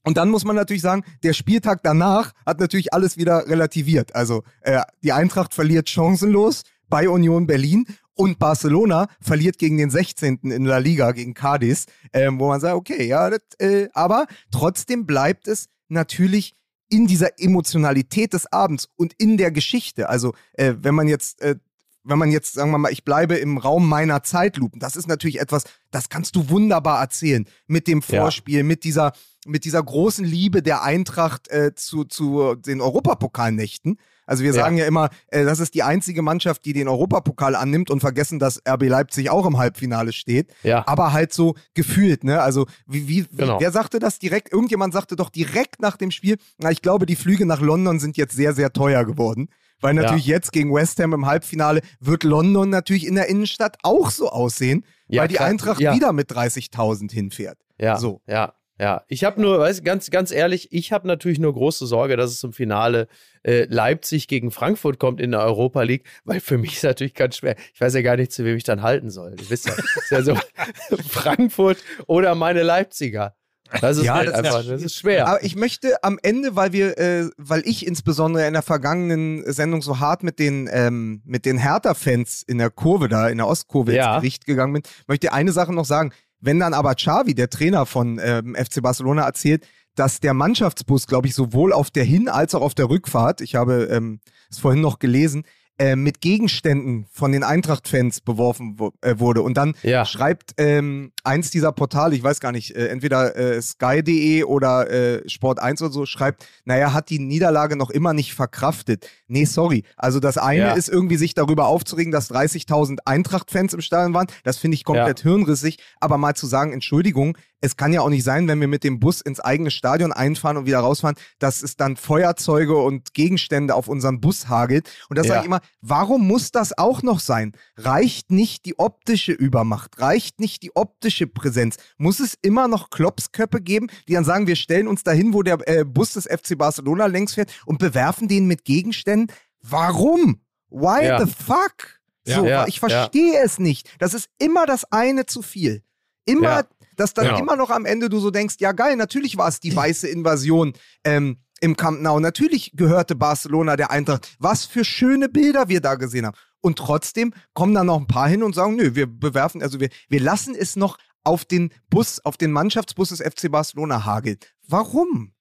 S3: und dann muss man natürlich sagen, der Spieltag danach hat natürlich alles wieder relativiert. Also, äh, die Eintracht verliert chancenlos bei Union Berlin und Barcelona verliert gegen den 16. in La Liga, gegen Cadiz, ähm, wo man sagt, okay, ja, das, äh, aber trotzdem bleibt es natürlich in dieser Emotionalität des Abends und in der Geschichte. Also, äh, wenn man jetzt äh, wenn man jetzt, sagen wir mal, ich bleibe im Raum meiner Zeitlupen, das ist natürlich etwas, das kannst du wunderbar erzählen. Mit dem
S2: Ja.
S3: Vorspiel, mit dieser, mit dieser großen Liebe der Eintracht äh, zu, zu den Europapokalnächten. Also wir
S2: Ja.
S3: sagen ja immer, äh, das ist die einzige Mannschaft, die den Europapokal annimmt und vergessen, dass RB Leipzig auch im Halbfinale steht.
S2: ja.
S3: Aber halt so gefühlt, ne? Also wie, wie, wie
S2: Genau.
S3: wer sagte das direkt? Irgendjemand sagte doch direkt nach dem Spiel, na, ich glaube, die Flüge nach London sind jetzt sehr, sehr teuer geworden. Weil natürlich jetzt gegen West Ham im Halbfinale wird London natürlich in der Innenstadt auch so aussehen,
S2: Ja,
S3: weil die
S2: klar.
S3: Eintracht
S2: Ja.
S3: wieder mit 30.000 hinfährt.
S2: Ja,
S3: So.
S2: ja, ja. Ich habe nur, weißt, du, ganz, ganz ehrlich, ich habe natürlich nur große Sorge, dass es zum Finale äh, Leipzig gegen Frankfurt kommt in der Europa League, weil für mich ist natürlich ganz schwer. Ich weiß ja gar nicht, zu wem ich dann halten soll. Ihr wisst ja, ist ja so Frankfurt oder meine Leipziger. Das ist
S3: Ja,
S2: halt
S3: das-
S2: einfach, das ist schwer.
S3: Aber ich möchte am Ende, weil wir, äh, weil ich insbesondere in der vergangenen Sendung so hart mit den, ähm, mit den Hertha-Fans in der Kurve da, in der Ostkurve
S2: Ja.
S3: ins Gericht gegangen bin, möchte eine Sache noch sagen. Wenn dann aber Xavi, der Trainer von ähm, FC Barcelona, erzählt, dass der Mannschaftsbus, glaube ich, sowohl auf der Hin- als auch auf der Rückfahrt, ich habe ähm, es vorhin noch gelesen, äh, mit Gegenständen von den Eintracht-Fans beworfen wo, äh, wurde. Und dann
S2: Ja.
S3: schreibt ähm, eins dieser Portale, ich weiß gar nicht, äh, entweder äh, sky.de oder äh, Sport1 oder so, schreibt, naja, hat die Niederlage noch immer nicht verkraftet. Nee, sorry. Also das eine
S2: Ja.
S3: ist irgendwie sich darüber aufzuregen, dass 30.000 Eintracht-Fans im Stadion waren. Das finde ich komplett hirnrissig. Aber mal zu sagen, Entschuldigung, es kann ja auch nicht sein, wenn wir mit dem Bus ins eigene Stadion einfahren und wieder rausfahren, dass es dann Feuerzeuge und Gegenstände auf unseren Bus hagelt. Und das
S2: Ja.
S3: sage ich immer, warum muss das auch noch sein? Reicht nicht die optische Übermacht? Reicht nicht die optische Präsenz? Muss es immer noch Klopsköppe geben, die dann sagen, wir stellen uns dahin, wo der äh, Bus des FC Barcelona längs fährt und bewerfen den mit Gegenständen? Warum? Why
S2: Ja.
S3: the fuck? So,
S2: Ja,
S3: ich verstehe es nicht. Das ist immer das eine zu viel. Immer. Dass dann
S2: Genau.
S3: immer noch am Ende du so denkst, ja geil, natürlich war es die weiße Invasion ähm, im Camp Nou. Natürlich gehörte Barcelona der Eintracht. Was für schöne Bilder wir da gesehen haben. Und trotzdem kommen da noch ein paar hin und sagen, nö, wir bewerfen, also wir, wir lassen es noch auf den Bus, auf den Mannschaftsbus des FC Barcelona hageln. Warum?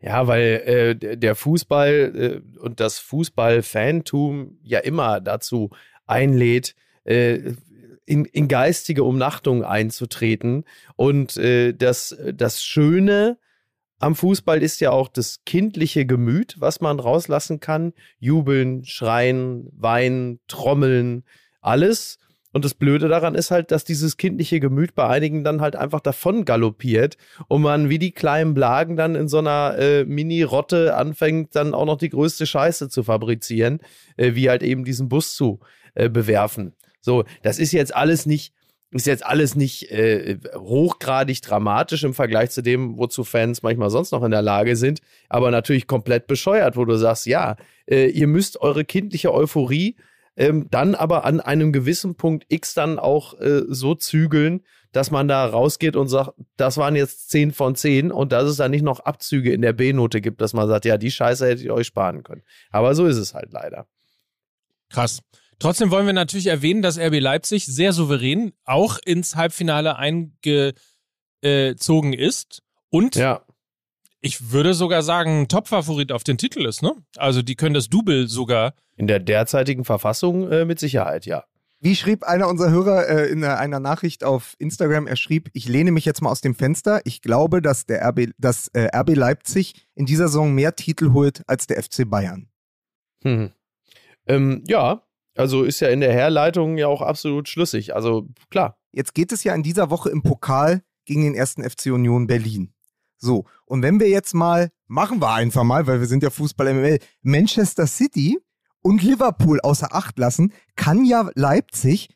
S2: Ja, weil äh, der- der Fußball äh, und das Fußball-Fantum ja immer dazu einlädt, äh, in, in geistige Umnachtung einzutreten. Und äh, das, das Schöne am Fußball ist ja auch das kindliche Gemüt, was man rauslassen kann. Jubeln, schreien, weinen, trommeln, alles. Und das Blöde daran ist halt, dass dieses kindliche Gemüt bei einigen dann halt einfach davon galoppiert und man wie die kleinen Blagen dann in so einer äh, Mini-Rotte anfängt, dann auch noch die größte Scheiße zu fabrizieren, äh, wie halt eben diesen Bus zu äh, bewerfen. So, das ist jetzt alles nicht, ist jetzt alles nicht äh, hochgradig dramatisch im Vergleich zu dem, wozu Fans manchmal sonst noch in der Lage sind, aber natürlich komplett bescheuert, wo du sagst, ja, äh, ihr müsst eure kindliche Euphorie ähm, dann aber an einem gewissen Punkt X dann auch äh, so zügeln, dass man da rausgeht und sagt, das waren jetzt 10 von 10 und dass es dann nicht noch Abzüge in der B-Note gibt, dass man sagt, ja, die Scheiße hättet ihr euch sparen können. Aber so ist es halt leider.
S1: Krass. Trotzdem wollen wir natürlich erwähnen, dass RB Leipzig sehr souverän auch ins Halbfinale eingezogen ist und
S2: Ja.
S1: ich würde sogar sagen, ein Top-Favorit auf den Titel ist, ne? Also die können das Double sogar.
S2: In der derzeitigen Verfassung äh, mit Sicherheit, ja.
S3: Wie schrieb einer unserer Hörer äh, in einer, einer Nachricht auf Instagram? Er schrieb: Ich lehne mich jetzt mal aus dem Fenster. Ich glaube, dass der RB, dass, äh, RB Leipzig in dieser Saison mehr Titel holt als der FC Bayern.
S2: Hm. Ähm, ja, also ist ja in der Herleitung ja auch absolut schlüssig. Also klar.
S3: Jetzt geht es ja in dieser Woche im Pokal gegen den ersten FC Union Berlin. So, und wenn wir jetzt mal, machen wir einfach mal, weil wir sind ja Fußball MML, Manchester City und Liverpool außer Acht lassen, kann ja Leipzig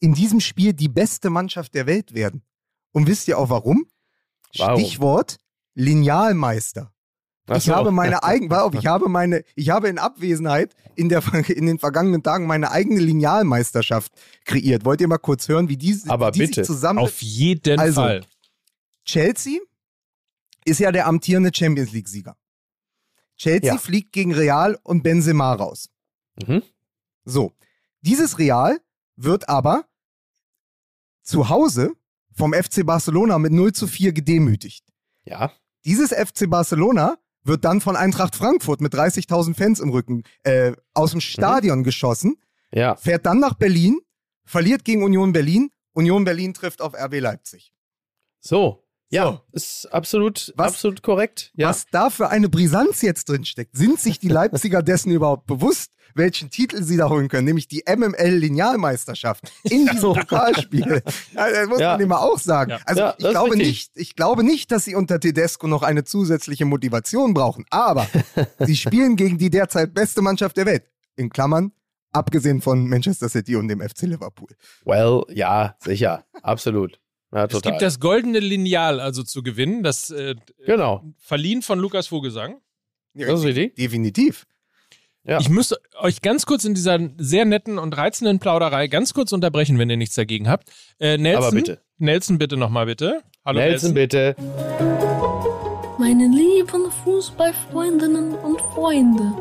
S3: in diesem Spiel die beste Mannschaft der Welt werden. Und wisst ihr auch warum?
S2: Warum?
S3: Stichwort Linealmeister.
S2: Ach
S3: Ich
S2: so.
S3: habe meine eigene, pass auf, ich habe meine, ich habe in Abwesenheit in, der, in den vergangenen Tagen meine eigene Linealmeisterschaft kreiert. Wollt ihr mal kurz hören, wie die,
S2: Aber
S3: die
S2: bitte.
S3: sich zusammen
S1: Auf jeden
S3: Also,
S1: Fall.
S3: Chelsea ist ja der amtierende Champions League-Sieger. Chelsea
S2: Ja.
S3: fliegt gegen Real und Benzema raus.
S2: Mhm.
S3: So, dieses Real wird aber zu Hause vom FC Barcelona mit 0 zu 4 gedemütigt.
S2: Ja.
S3: Dieses FC Barcelona wird dann von Eintracht Frankfurt mit 30.000 Fans im Rücken äh, aus dem Stadion geschossen,
S2: Ja.
S3: fährt dann nach Berlin, verliert gegen Union Berlin, Union Berlin trifft auf RB Leipzig.
S2: So. Ja,
S3: So.
S2: ist absolut,
S3: Was-
S2: absolut korrekt. Ja.
S3: Was da für eine Brisanz jetzt drin steckt, sind sich die Leipziger dessen überhaupt bewusst, welchen Titel sie da holen können, nämlich die MML-Linealmeisterschaft in diesem Pokalspiel. Das muss
S2: Ja.
S3: man immer auch sagen.
S1: Ja.
S3: Also ich, glaube nicht, ich glaube nicht, dass sie unter Tedesco noch eine zusätzliche Motivation brauchen, aber sie spielen gegen die derzeit beste Mannschaft der Welt. In Klammern, abgesehen von Manchester City und dem FC Liverpool.
S2: Well, ja, sicher. Absolut. Ja,
S1: Es gibt das goldene Lineal also zu gewinnen, das äh,
S2: genau.
S1: verliehen von Lukas Vogelsang.
S2: Das ist richtig.
S3: Definitiv.
S2: Ja.
S1: Ich müsste euch ganz kurz in dieser sehr netten und reizenden Plauderei ganz kurz unterbrechen, wenn ihr nichts dagegen habt. Äh, Nelson,
S2: Aber bitte.
S1: Nelson, bitte nochmal bitte. Hallo
S2: Nelson, bitte.
S4: Meine lieben Fußballfreundinnen und Freunde,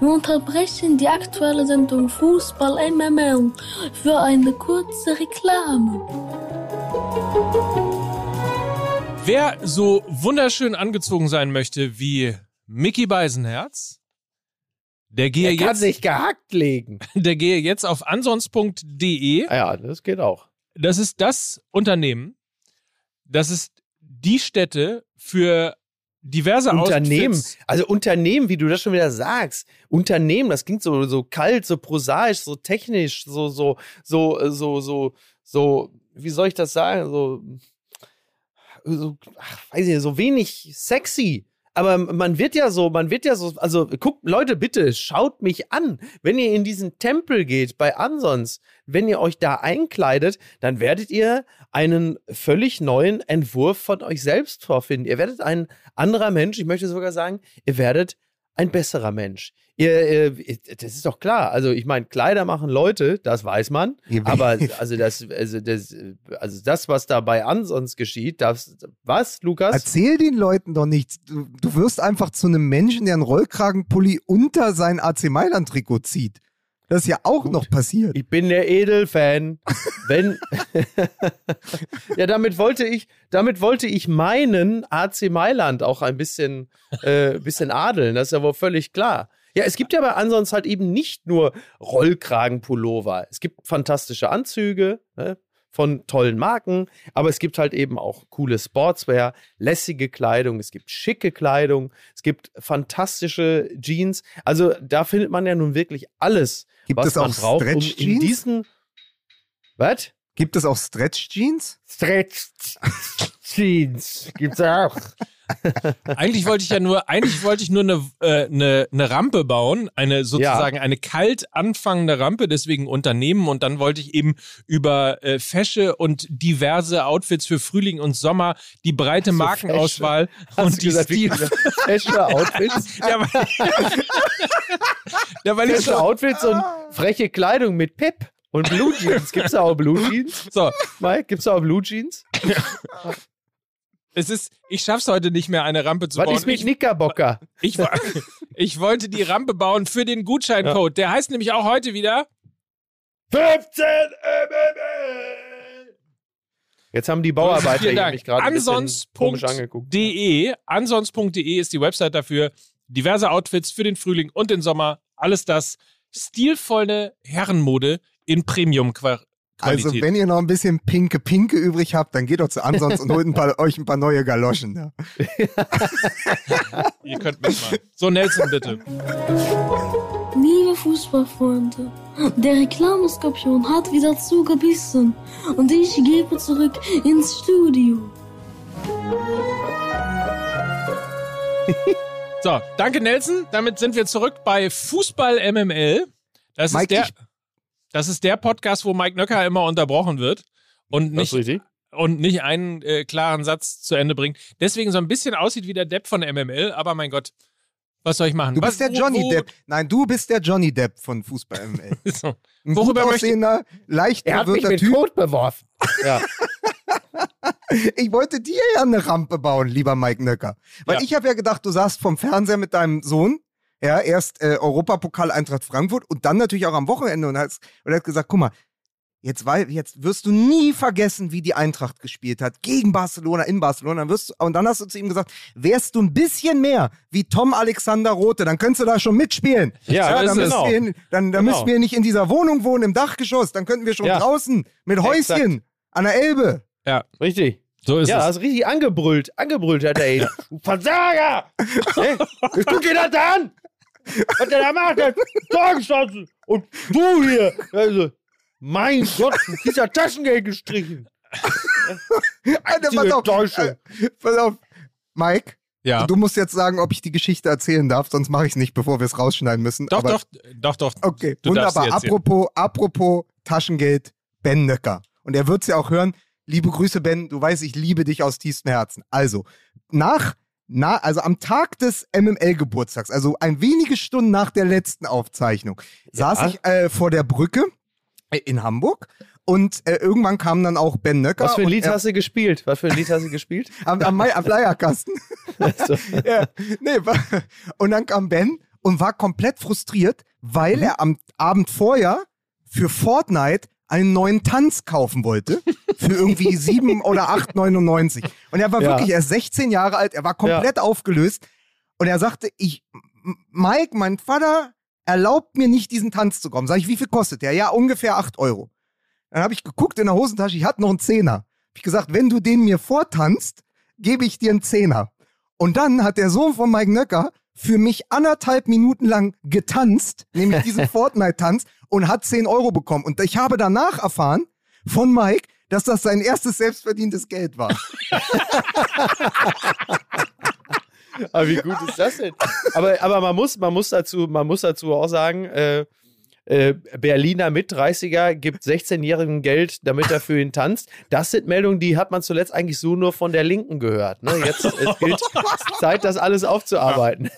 S4: wir unterbrechen die aktuelle Sendung Fußball MML für eine kurze Reklame.
S1: Wer so wunderschön angezogen sein möchte wie Mickey Beisenherz, der gehe,
S2: kann
S1: jetzt,
S2: sich gehackt legen.
S1: der gehe jetzt auf ansonst.de.
S2: Ah Ja, das geht auch.
S1: Das ist das Unternehmen, das ist die Stätte für diverse
S2: Unternehmen,
S1: Outfits.
S2: also Unternehmen, wie du das schon wieder sagst. Unternehmen, das klingt so, so kalt, so prosaisch, so technisch, so, so, so, so, so, so, wie soll ich das sagen? So, so ach, weiß ich, nicht, so wenig sexy. Aber man wird ja so, man wird ja so, also guckt, Leute, bitte, schaut mich an. Wenn ihr in diesen Tempel geht bei Ansons, wenn ihr euch da einkleidet, dann werdet ihr einen völlig neuen Entwurf von euch selbst vorfinden. Ihr werdet ein anderer Mensch, ich möchte sogar sagen, ihr werdet ein besserer Mensch. Ihr, ihr, das ist doch klar. Also ich meine, Kleider machen Leute, das weiß man. Aber also das, also das, also das, was da bei Ansons geschieht, das, was, Lukas?
S3: Erzähl den Leuten doch nichts. Du, du wirst einfach zu einem Menschen, der einen Rollkragenpulli unter sein AC Mailand-Trikot zieht. Das ist ja auch
S2: Gut.
S3: noch passiert.
S2: Ich bin der Edelfan. Wenn ja, damit wollte ich, damit wollte ich meinen AC Mailand auch ein bisschen, äh, bisschen adeln. Das ist ja wohl völlig klar. Ja, es gibt ja bei ansonsten halt eben nicht nur Rollkragenpullover. Es gibt fantastische Anzüge ne, von tollen Marken, aber es gibt halt eben auch coole Sportswear, lässige Kleidung, es gibt schicke Kleidung, es gibt fantastische Jeans. Also da findet man ja nun wirklich alles,
S3: Gibt
S2: was
S3: es auch
S2: man braucht, um in diesen was?
S3: Gibt es auch Stretch-Jeans?
S2: Stretch Jeans gibt's auch.
S1: Eigentlich wollte ich ja nur, eigentlich wollte ich nur eine, äh, eine, eine Rampe bauen, eine sozusagen eine kalt anfangende Rampe, deswegen Unternehmen und dann wollte ich eben über äh, Fesche und diverse Outfits für Frühling und Sommer, die breite
S2: So,
S1: Markenauswahl
S2: Hast
S1: und die
S2: gesagt,
S1: Stil.
S2: Fesche Outfits?
S1: Ja, weil, ja, weil ich
S2: Fesche
S1: so,
S2: Outfits und freche Kleidung mit Pep und Blue Jeans. Gibt's da auch Blue Jeans?
S1: so,
S2: Mike, gibt's da auch Blue Jeans?
S1: es ist, ich schaff's heute nicht mehr, eine Rampe zu
S2: Was
S1: bauen.
S2: ist mit
S1: ich,
S2: Knickerbocker?
S1: ich, wo- ich wollte die Rampe bauen für den Gutscheincode. Der heißt nämlich auch heute wieder
S2: 15 MML! Jetzt haben die Bauarbeiter hier
S1: Dank.
S2: mich gerade.
S1: Ansons.de. Ansons.de ist die Website dafür. Diverse Outfits für den Frühling und den Sommer. Alles das. Stilvolle Herrenmode in Premium-Qualität.
S3: Also wenn ihr noch ein bisschen pinke Pinke übrig habt, dann geht doch zu Ansonsten und holt ein paar, euch ein paar neue Galoschen. Ja.
S1: ihr könnt mitmachen. So, Nelson, bitte.
S4: Liebe Fußballfreunde, der Reklameskorpion hat wieder zugebissen und ich gebe zurück ins Studio.
S1: So, danke, Nelson. Damit sind wir zurück bei Fußball MML. Das,
S3: Mike,
S1: ist der,
S3: ich-
S1: das ist der Podcast, wo Mike Nöcker immer unterbrochen wird und nicht, und nicht einen äh, klaren Satz zu Ende bringt. Deswegen so ein bisschen aussieht wie der Depp von MML, aber mein Gott, was soll ich machen?
S3: Du
S1: was,
S3: bist der
S1: wo-
S3: Johnny
S1: wo-
S3: Depp. Nein, du bist der Johnny Depp von Fußball ML.
S1: So.
S3: Ein
S1: Worüber möchte-
S3: aussehender, leicht
S2: Er hat mich mit
S3: Typ.
S2: Kot beworfen. Ja.
S3: Ich wollte dir ja eine Rampe bauen, lieber Mike Nöcker. Weil
S1: Ja.
S3: ich habe ja gedacht, du saßt vom Fernseher mit deinem Sohn, ja, erst äh, Europapokal Eintracht Frankfurt und dann natürlich auch am Wochenende und hast, und er hat gesagt, guck mal, jetzt, weil, jetzt wirst du nie vergessen, wie die Eintracht gespielt hat, gegen Barcelona, in Barcelona. Dann wirst du, und dann hast du zu ihm gesagt, wärst du ein bisschen mehr wie Tom Alexander Rote, dann könntest du da schon mitspielen.
S2: Ja,
S3: dann,
S2: das ist
S3: müssen
S2: genau.
S3: wir, in, dann, dann
S2: Genau.
S3: müssen wir nicht in dieser Wohnung wohnen, im Dachgeschoss, dann könnten wir schon
S2: Ja.
S3: draußen mit Häuschen an der Elbe.
S2: Richtig.
S1: So ist
S2: ja,
S1: es.
S2: hast richtig angebrüllt. Angebrüllt hat er ihn. Du Versager! hey, ich guck dir das an! Was der da macht, der hat Torgeschossen! Und du hier! Also, mein Gott, du kriegst ja Taschengeld gestrichen.
S3: Alter, pass auf,
S2: Enttäuschung.
S3: äh, pass auf. Mike,
S1: ja.
S3: du musst jetzt sagen, ob ich die Geschichte erzählen darf, sonst mache ich es nicht, bevor wir es rausschneiden müssen.
S1: Doch,
S3: Aber,
S1: doch, doch, doch.
S3: Okay,
S1: Du
S3: wunderbar. Apropos, apropos Taschengeld, Ben Nöcker. Und er wird es ja auch hören. Liebe Grüße, Ben. Du weißt, ich liebe dich aus tiefstem Herzen. Also, nach, na, also am Tag des MML-Geburtstags, also ein wenige Stunden nach der letzten Aufzeichnung, saß ich äh, vor der Brücke äh, in Hamburg. Und äh, irgendwann kam dann auch Ben Nöcker.
S2: Was für ein Lied
S3: er-
S2: hast du gespielt? Was für ein Lied hast du gespielt?
S3: am, am, Mai- am Leierkasten.
S2: Also,
S3: ja, nee, und dann kam Ben und war komplett frustriert, weil er am Abend vorher für Fortnite einen neuen Tanz kaufen wollte. Für irgendwie 7 oder 8,99. Und er war
S2: Ja.
S3: wirklich erst 16 Jahre alt, er war komplett aufgelöst. Und er sagte, ich, Mike, mein Vater erlaubt mir nicht, diesen Tanz zu kommen. Sag ich, wie viel kostet der? Ja, ungefähr 8 Euro. Dann habe ich geguckt in der Hosentasche, ich hatte noch einen Zehner. Hab ich gesagt, wenn du den mir vortanzt, gebe ich dir einen Zehner. Und dann hat der Sohn von Mike Nöcker für mich anderthalb Minuten lang getanzt, nämlich diesen Fortnite-Tanz, und hat 10 Euro bekommen. Und ich habe danach erfahren von Mike, dass das sein erstes selbstverdientes Geld war.
S2: aber wie gut ist das denn? Aber, aber man, muss, man, muss dazu, man muss dazu auch sagen, äh, äh, Berliner Mit-30er gibt 16-Jährigen Geld, damit er für ihn tanzt. Das sind Meldungen, die hat man zuletzt eigentlich so nur von der Linken gehört. Ne? Jetzt es gilt Zeit, das alles aufzuarbeiten.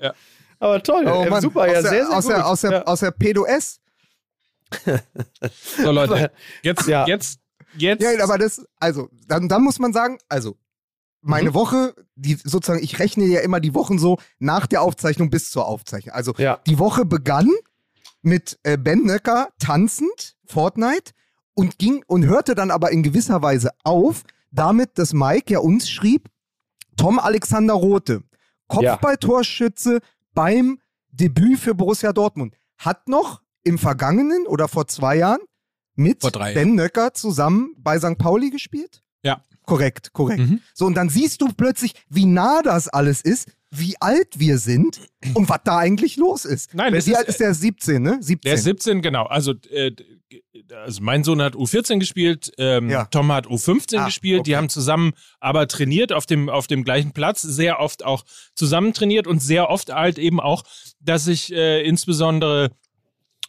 S1: Ja.
S2: Aber toll,
S3: Oh
S2: äh,
S3: Mann,
S2: super,
S3: aus
S2: ja,
S3: der,
S2: sehr, sehr
S3: aus
S2: gut.
S3: Der, aus, der,
S2: ja.
S3: aus der Pedo-S.
S1: So, Leute, jetzt,
S2: Ja.
S1: jetzt, jetzt.
S3: Ja, aber das, also, dann, dann muss man sagen, also, meine Woche, die sozusagen, ich rechne ja immer die Wochen so nach der Aufzeichnung bis zur Aufzeichnung. Also,
S2: Ja.
S3: die Woche begann mit äh, Ben Nöcker tanzend, Fortnite, und ging und hörte dann aber in gewisser Weise auf, damit, dass Mike ja uns schrieb, Tom Alexander Rote, Kopfballtorschütze beim Debüt für Borussia Dortmund, hat noch im vergangenen oder vor zwei Jahren mit
S1: drei
S3: Ben Nöcker zusammen bei St. Pauli gespielt?
S1: Ja.
S3: Korrekt, korrekt.
S1: Mhm.
S3: So, und dann siehst du plötzlich, wie nah das alles ist, wie alt wir sind und was da eigentlich los ist.
S1: Nein,
S3: wie
S1: ist-
S3: alt ist der 17, ne? 17.
S1: Der ist 17, genau. Also, äh, also mein Sohn hat U14 gespielt, ähm,
S3: Ja.
S1: Tom hat U15
S3: Ah,
S1: gespielt. Die
S3: okay.
S1: haben zusammen aber trainiert auf dem, auf dem gleichen Platz, sehr oft auch zusammen trainiert und sehr oft halt eben auch, dass ich äh, insbesondere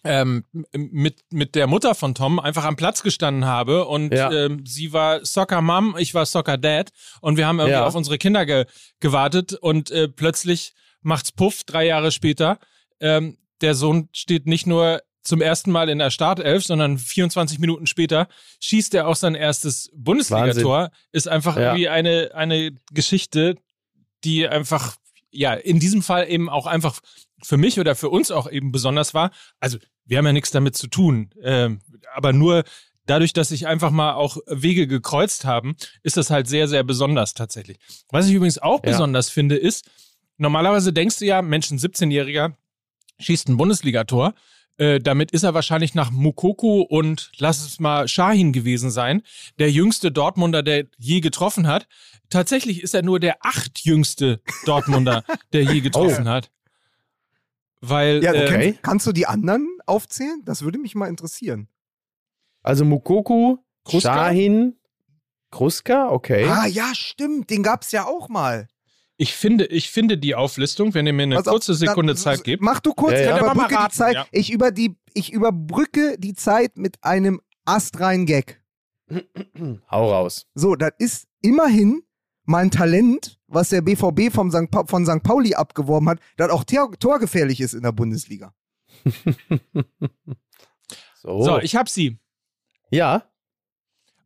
S1: ähm, mit, mit der Mutter von Tom einfach am Platz gestanden habe und
S2: Ja.
S1: ähm, sie war Soccer Mom, ich war Soccer Dad und wir haben irgendwie
S2: Ja.
S1: auf unsere Kinder ge gewartet und äh, plötzlich macht's Puff, drei Jahre später. Ähm, der Sohn steht nicht nur zum ersten Mal in der Startelf, sondern 24 Minuten später schießt er auch sein erstes Bundesligator. Ist einfach
S2: Ja.
S1: irgendwie eine, eine Geschichte, die einfach, ja, in diesem Fall eben auch einfach für mich oder für uns auch eben besonders war. Also, wir haben ja nichts damit zu tun, ähm, aber nur dadurch, dass sich einfach mal auch Wege gekreuzt haben, ist das halt sehr, sehr besonders tatsächlich. Was ich übrigens auch
S2: Ja.
S1: besonders finde, ist, normalerweise denkst du ja, Mensch, ein 17-Jähriger schießt ein Bundesligator. Äh, damit ist er wahrscheinlich nach Mukoko und lass es mal Shahin gewesen sein, der jüngste Dortmunder, der je getroffen hat. Tatsächlich ist er nur der achtjüngste Dortmunder, der je getroffen hat. Weil
S3: ja,
S1: äh,
S2: okay.
S3: kennst, kannst du die anderen aufzählen? Das würde mich mal interessieren.
S2: Also Mukoku,
S1: Kruska?
S2: Shahin, Kruska, okay.
S3: Ah, ja, stimmt. Den gab's ja auch mal.
S1: Ich finde, ich finde die Auflistung, wenn ihr mir eine
S3: auf,
S1: kurze Sekunde
S3: dann,
S1: Zeit gebt.
S3: Mach du kurz,
S2: Ja, ja.
S3: überbrücke
S1: raten,
S3: die Zeit.
S1: ja.
S3: Ich, über die, ich überbrücke die Zeit mit einem astreinen Gag.
S2: Hau raus.
S3: So, das ist immerhin mein Talent, was der BVB vom St. Pa von St. Pauli abgeworben hat, das auch tor torgefährlich ist in der Bundesliga.
S2: So.
S1: So, ich hab sie.
S2: ja.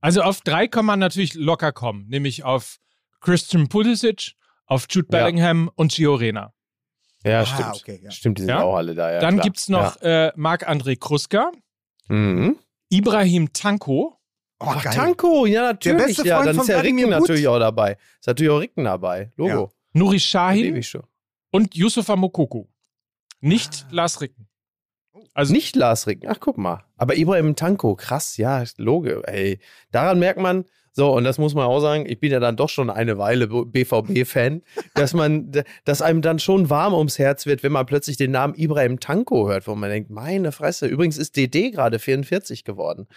S1: Also auf drei kann man natürlich locker kommen, nämlich auf Christian Pulisic, auf Jude
S2: Ja.
S1: Bellingham und Gio Reyna.
S2: Ja,
S3: Ah,
S2: stimmt.
S3: okay, ja.
S2: Stimmt, die sind
S1: Ja?
S2: auch alle da. Ja,
S1: Dann
S2: klar.
S1: gibt's noch äh, Marc-André Kruska,
S2: Ja. Mhm.
S1: Ibrahim Tanko,
S3: Oh,
S2: Ach,
S3: geil.
S2: Tanko, ja, natürlich.
S3: beste
S2: ja,
S3: Freund
S2: dann
S3: von
S2: ist ja Ricken natürlich auch dabei. Ist natürlich auch Ricken dabei. Logo.
S1: Nuri Sahin
S2: ich schon.
S1: und Yusufa Mokoko. Nicht
S3: Ah.
S1: Lars Ricken. Also
S2: Nicht Lars Ricken. Ach, guck mal. Aber Ibrahim Tanko, krass, ja, Logo. Ey, daran merkt man, so, und das muss man auch sagen, ich bin ja dann doch schon eine Weile BVB-Fan, dass man, dass einem dann schon warm ums Herz wird, wenn man plötzlich den Namen Ibrahim Tanko hört, wo man denkt, meine Fresse. Übrigens ist DD gerade 44 geworden.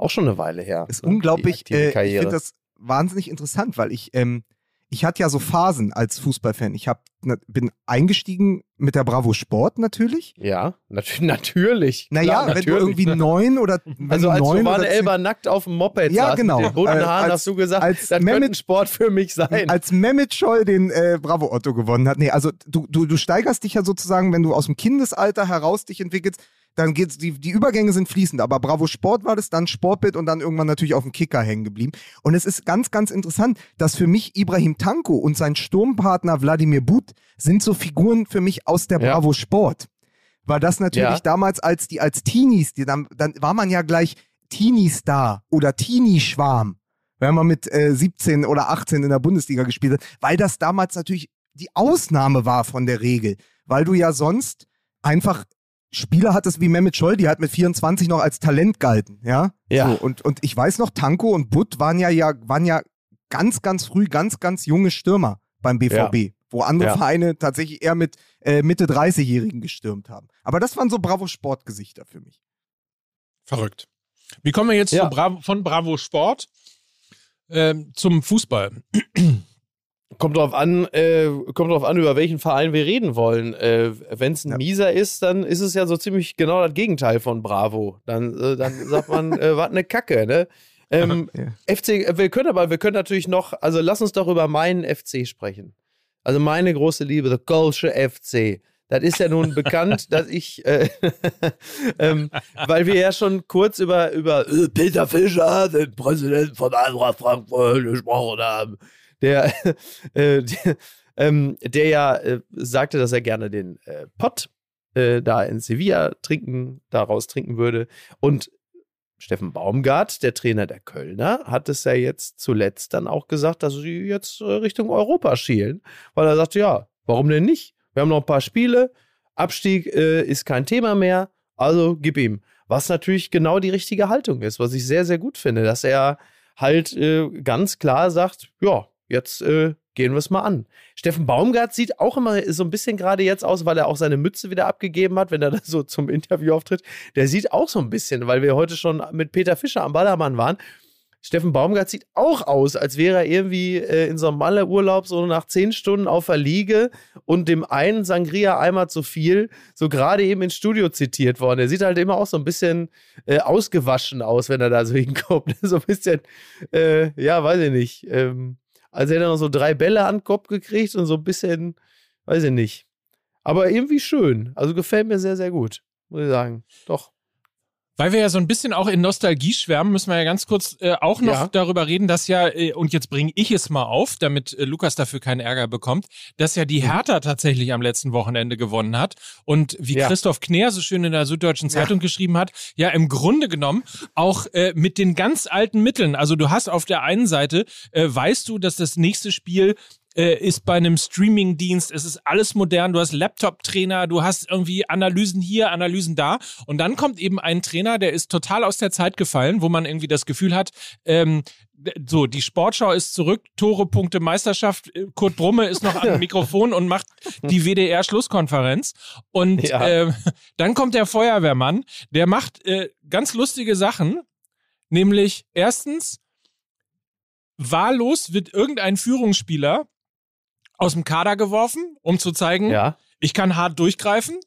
S2: Auch schon eine Weile her.
S3: ist
S2: ne,
S3: unglaublich.
S2: die
S3: Äh, ich finde das wahnsinnig interessant, weil ich, ähm, ich hatte ja so Phasen als Fußballfan. Ich hab, bin eingestiegen mit der Bravo Sport natürlich.
S2: ja, nat natürlich.
S3: Naja,
S2: Klar,
S3: wenn du
S2: natürlich.
S3: irgendwie neun oder wenn
S2: Also
S3: du
S2: als
S3: neun
S2: Romane Elber nackt auf dem Moped
S3: Ja,
S2: saß
S3: genau.
S2: mit den
S3: Äh,
S2: Haaren,
S3: als-
S2: hast du gesagt,
S3: als
S2: das
S3: Mehmet-
S2: ein Sport für mich sein.
S3: als Mehmet Scholl den äh, Bravo Otto gewonnen hat. Nee, also du, du, du steigerst dich ja sozusagen, wenn du aus dem Kindesalter heraus dich entwickelst, dann geht's, die, die Übergänge sind fließend. Aber Bravo Sport war das, dann Sportbild und dann irgendwann natürlich auf dem Kicker hängen geblieben. Und es ist ganz, ganz interessant, dass für mich Ibrahim Tanko und sein Sturmpartner Wladimir But sind so Figuren für mich aus der
S2: Ja.
S3: Bravo Sport. Weil das natürlich
S2: Ja.
S3: damals als die als Teenies, die dann, dann war man ja gleich Teenie-Star oder Teenie-Schwarm wenn man mit äh, 17 oder 18 in der Bundesliga gespielt hat, weil das damals natürlich die Ausnahme war von der Regel, weil du ja sonst einfach Spieler hattest wie Mehmet Scholl, die halt mit 24 noch als Talent galten, ja?
S2: Ja.
S3: So, und, und ich weiß noch, Tanko und Butt waren ja, ja, waren ja ganz, ganz früh ganz, ganz junge Stürmer beim BVB, wo andere
S2: Ja.
S3: Vereine tatsächlich eher mit äh, Mitte 30-Jährigen gestürmt haben. Aber das waren so Bravo-Sportgesichter für mich.
S1: verrückt. Wie kommen wir jetzt
S2: Ja.
S1: zu Bravo, von Bravo Sport ähm, zum Fußball?
S2: Kommt drauf an, äh, kommt drauf an, über welchen Verein wir reden wollen. Äh, Wenn es ein
S3: Ja.
S2: Mieser ist, dann ist es ja so ziemlich genau das Gegenteil von Bravo. Dann, äh, dann sagt man, äh, was eine Kacke, ne? Ähm,
S3: Ja.
S2: FC, äh, wir können aber, wir können natürlich noch, also lass uns doch über meinen FC sprechen. Also meine große Liebe, der Kölsche FC. Das ist ja nun bekannt, dass ich, äh, ähm, weil wir ja schon kurz über, über äh, Peter Fischer, den Präsidenten von Eintracht Frankfurt, gesprochen haben. Der, äh, der, ähm, der ja äh, sagte, dass er gerne den äh, Pott äh, da in Sevilla trinken, daraus trinken würde. Und Steffen Baumgart, der Trainer der Kölner, hat es ja jetzt zuletzt dann auch gesagt, dass sie jetzt äh, Richtung Europa schielen, weil er sagte, ja, warum denn nicht? Wir haben noch ein paar Spiele, Abstieg äh, ist kein Thema mehr, also gib ihm. Was natürlich genau die richtige Haltung ist, was ich sehr, sehr gut finde, dass er halt äh, ganz klar sagt, ja, jetzt äh, gehen wir es mal an. Steffen Baumgart sieht auch immer so ein bisschen gerade jetzt aus, weil er auch seine Mütze wieder abgegeben hat, wenn er da so zum Interview auftritt. Der sieht auch so ein bisschen, weil wir heute schon mit Peter Fischer am Ballermann waren. Steffen Baumgart sieht auch aus, als wäre er irgendwie äh, in so einem Malle-Urlaub so nach zehn Stunden auf der Liege und dem einen Sangria-Eimer zu viel, so gerade eben ins Studio zitiert worden. Er sieht halt immer auch so ein bisschen äh, ausgewaschen aus, wenn er da so hinkommt. so ein bisschen, äh, ja, weiß ich nicht. Ähm, als hätte er noch so drei Bälle an den Kopf gekriegt und so ein bisschen, weiß ich nicht. Aber irgendwie schön. Also gefällt mir sehr, sehr gut, muss ich sagen. Doch.
S1: Weil wir ja so ein bisschen auch in Nostalgie schwärmen, müssen wir ja ganz kurz äh, auch noch
S2: Ja.
S1: darüber reden, dass ja, äh, und jetzt bringe ich es mal auf, damit äh, Lukas dafür keinen Ärger bekommt, dass ja die Hertha tatsächlich am letzten Wochenende gewonnen hat. Und wie
S2: Ja.
S1: Christoph Kner so schön in der Süddeutschen Zeitung geschrieben hat, ja im Grunde genommen auch äh, mit den ganz alten Mitteln. Also du hast auf der einen Seite, äh, weißt du, dass das nächste Spiel äh, ist bei einem Streaming-Dienst, es ist alles modern, du hast Laptop-Trainer, du hast irgendwie Analysen hier, Analysen da. Und dann kommt eben ein Trainer, der ist total aus der Zeit gefallen, wo man irgendwie das Gefühl hat, ähm, so, die Sportschau ist zurück, Tore, Punkte, Meisterschaft, äh, Kurt Brumme ist noch am Mikrofon und macht die WDR-Schlusskonferenz und
S2: Ja.
S1: ähm, dann kommt der Feuerwehrmann, der macht äh, ganz lustige Sachen, nämlich erstens, wahllos wird irgendein Führungsspieler aus dem Kader geworfen, um zu zeigen,
S2: Ja,
S1: ich kann hart durchgreifen.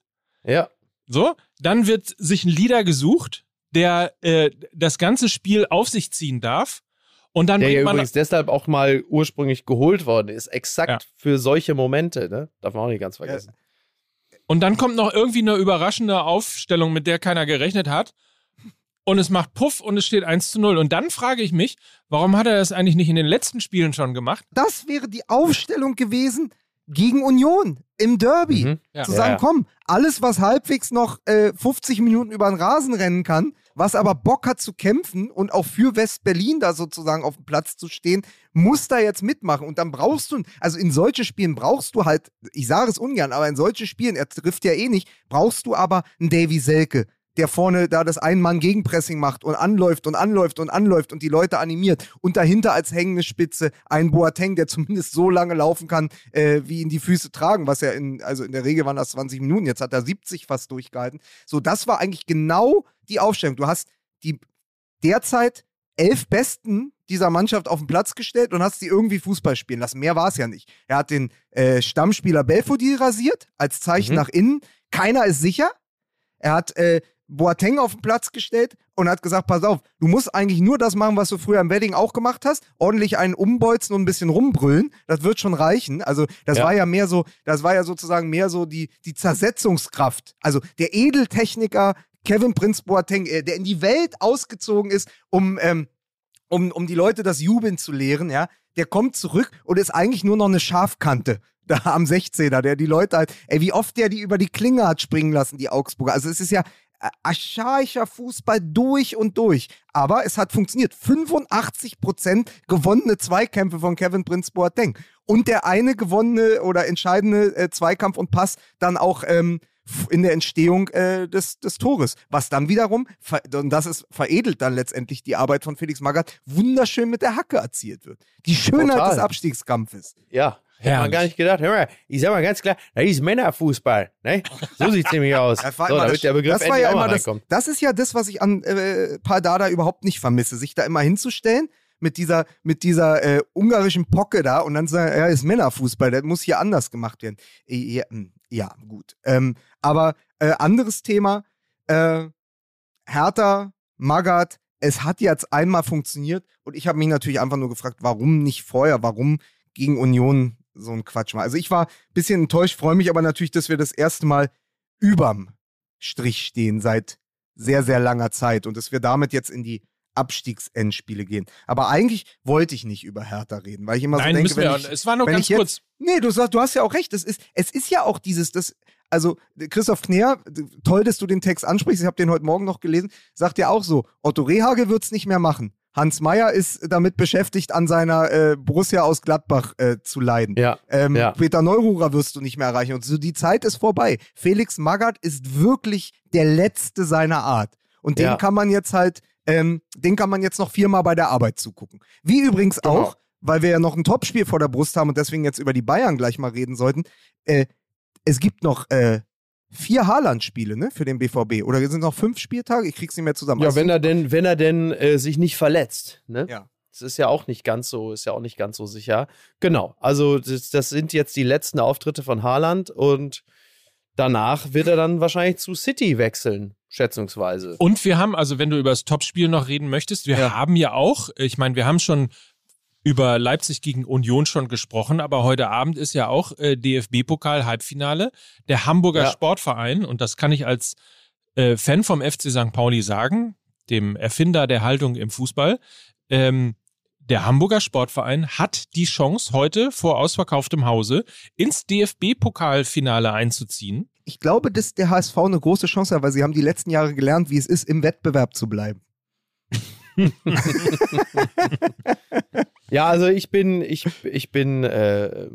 S2: ja.
S1: So, dann wird sich ein Leader gesucht, der äh, das ganze Spiel auf sich ziehen darf. Und dann
S2: Der ja übrigens deshalb auch mal ursprünglich geholt worden ist. Exakt
S1: Ja.
S2: für solche Momente, ne? Darf man auch nicht ganz vergessen.
S1: Und dann kommt noch irgendwie eine überraschende Aufstellung, mit der keiner gerechnet hat. Und es macht Puff und es steht 1 zu 0. Und dann frage ich mich, warum hat er das eigentlich nicht in den letzten Spielen schon gemacht?
S3: Das wäre die Aufstellung gewesen gegen Union im Derby.
S2: Mhm.
S1: Ja.
S3: Zu sagen,
S2: Ja.
S3: komm, alles, was halbwegs noch äh, 50 Minuten über den Rasen rennen kann, was aber Bock hat zu kämpfen und auch für West-Berlin da sozusagen auf dem Platz zu stehen, muss da jetzt mitmachen. Und dann brauchst du, also in solche Spielen brauchst du halt, ich sage es ungern, aber in solche Spielen, er trifft ja eh nicht, brauchst du aber einen Davy Selke, der vorne da das Ein-Mann-Gegenpressing macht und anläuft und anläuft und anläuft und die Leute animiert. Und dahinter als hängende Spitze ein Boateng, der zumindest so lange laufen kann, äh, wie ihn die Füße tragen, was ja in, also in der Regel waren das 20 Minuten, jetzt hat er 70 fast durchgehalten. So, das war eigentlich genau die Aufstellung. Du hast die derzeit elf Besten dieser Mannschaft auf den Platz gestellt und hast sie irgendwie Fußball spielen lassen. Mehr war es ja nicht. Er hat den äh, Stammspieler Belfodil rasiert, als Zeichen
S2: Mhm.
S3: nach innen. Keiner ist sicher. Er hat äh, Boateng auf den Platz gestellt und hat gesagt, pass auf, du musst eigentlich nur das machen, was du früher im Wedding auch gemacht hast, ordentlich einen umbolzen und ein bisschen rumbrüllen, das wird schon reichen. Also das
S2: Ja.
S3: war ja mehr so, das war ja sozusagen mehr so die, die Zersetzungskraft. Also der Edeltechniker Kevin Prince Boateng, äh, der in die Welt ausgezogen ist, um, ähm, um, um die Leute das Jubeln zu lehren, ja, der kommt zurück und ist eigentlich nur noch eine Scharfkante da am 16er, der die Leute halt, ey, wie oft der die über die Klinge hat springen lassen, die Augsburger. Also es ist ja archaischer Fußball durch und durch. Aber es hat funktioniert. 85% gewonnene Zweikämpfe von Kevin Prince Boateng. Und der eine gewonnene oder entscheidende äh, Zweikampf und Pass dann auch ähm, in der Entstehung äh, des, des Tores. Was dann wiederum, und das ist veredelt dann letztendlich die Arbeit von Felix Magath, wunderschön mit der Hacke erzielt wird. Die Schönheit
S2: Total.
S3: des Abstiegskampfes.
S2: Ja. Hätte man gar nicht gedacht. Hör mal, ich sag mal ganz klar, das ist Männerfußball. Ne? So sieht's nämlich aus.
S3: Das war
S2: so,
S3: immer
S2: damit
S3: das,
S2: der Begriff
S3: das war
S2: endlich
S3: ja immer das, das ist ja das, was ich an äh, Pardada überhaupt nicht vermisse, sich da immer hinzustellen mit dieser, mit dieser äh, ungarischen Pocke da und dann sagen, ja, ist Männerfußball, das muss hier anders gemacht werden. Äh, Ja, gut. Ähm, aber äh, anderes Thema, äh, Hertha, Magath, es hat jetzt einmal funktioniert und ich habe mich natürlich einfach nur gefragt, warum nicht vorher, warum gegen Union so ein Quatsch war. Also ich war ein bisschen enttäuscht, freue mich aber natürlich, dass wir das erste Mal überm Strich stehen seit sehr, sehr langer Zeit und dass wir damit jetzt in die Abstiegsendspiele gehen. Aber eigentlich wollte ich nicht über Hertha reden, weil ich immer
S1: Nein,
S3: so denke,
S1: müssen wir
S3: wenn
S1: auch.
S3: ich,
S1: Es war nur
S3: wenn
S1: ganz
S3: ich jetzt-
S1: kurz.
S3: Nee, du sagst, du hast ja auch recht. Es ist, es ist ja auch dieses, das, also Christoph Kner, toll, dass du den Text ansprichst. Ich habe den heute Morgen noch gelesen. Sagt ja auch so: Otto Rehagel wird es nicht mehr machen. Hans Meyer ist damit beschäftigt, an seiner äh, Borussia aus Gladbach äh, zu leiden.
S2: Ja.
S3: Ähm,
S2: Ja.
S3: Peter Neururer wirst du nicht mehr erreichen. Und so die Zeit ist vorbei. Felix Magath ist wirklich der Letzte seiner Art. Und den
S2: Ja.
S3: kann man jetzt halt, ähm, den kann man jetzt noch viermal bei der Arbeit zugucken. Wie übrigens
S2: Genau.
S3: auch, weil wir ja noch ein Topspiel vor der Brust haben und deswegen jetzt über die Bayern gleich mal reden sollten. Äh, es gibt noch äh, vier Haaland-Spiele, ne, für den BVB. Oder sind noch fünf Spieltage? Ich krieg's nicht mehr zusammen.
S2: Ja,
S3: Also-
S2: wenn er denn, wenn er denn äh, sich nicht verletzt, ne?
S3: Ja.
S2: Das ist ja auch nicht ganz so, ist ja auch nicht ganz so sicher. Genau. Also das, das sind jetzt die letzten Auftritte von Haaland und danach wird er dann wahrscheinlich zu City wechseln, schätzungsweise.
S1: Und wir haben, also wenn du über das Topspiel noch reden möchtest, wir haben ja auch, ich meine, wir haben schon über Leipzig gegen Union schon gesprochen, aber heute Abend ist ja auch äh, DFB-Pokal-Halbfinale. Der Hamburger
S2: Ja.
S1: Sportverein, und das kann ich als äh, Fan vom FC St. Pauli sagen, dem Erfinder der Haltung im Fußball, ähm, der Hamburger Sportverein hat die Chance, heute vor ausverkauftem Hause ins DFB-Pokalfinale einzuziehen.
S3: ich glaube, dass der HSV eine große Chance hat, weil sie haben die letzten Jahre gelernt, wie es ist, im Wettbewerb zu bleiben.
S2: Ja, also ich bin, ich, ich bin äh,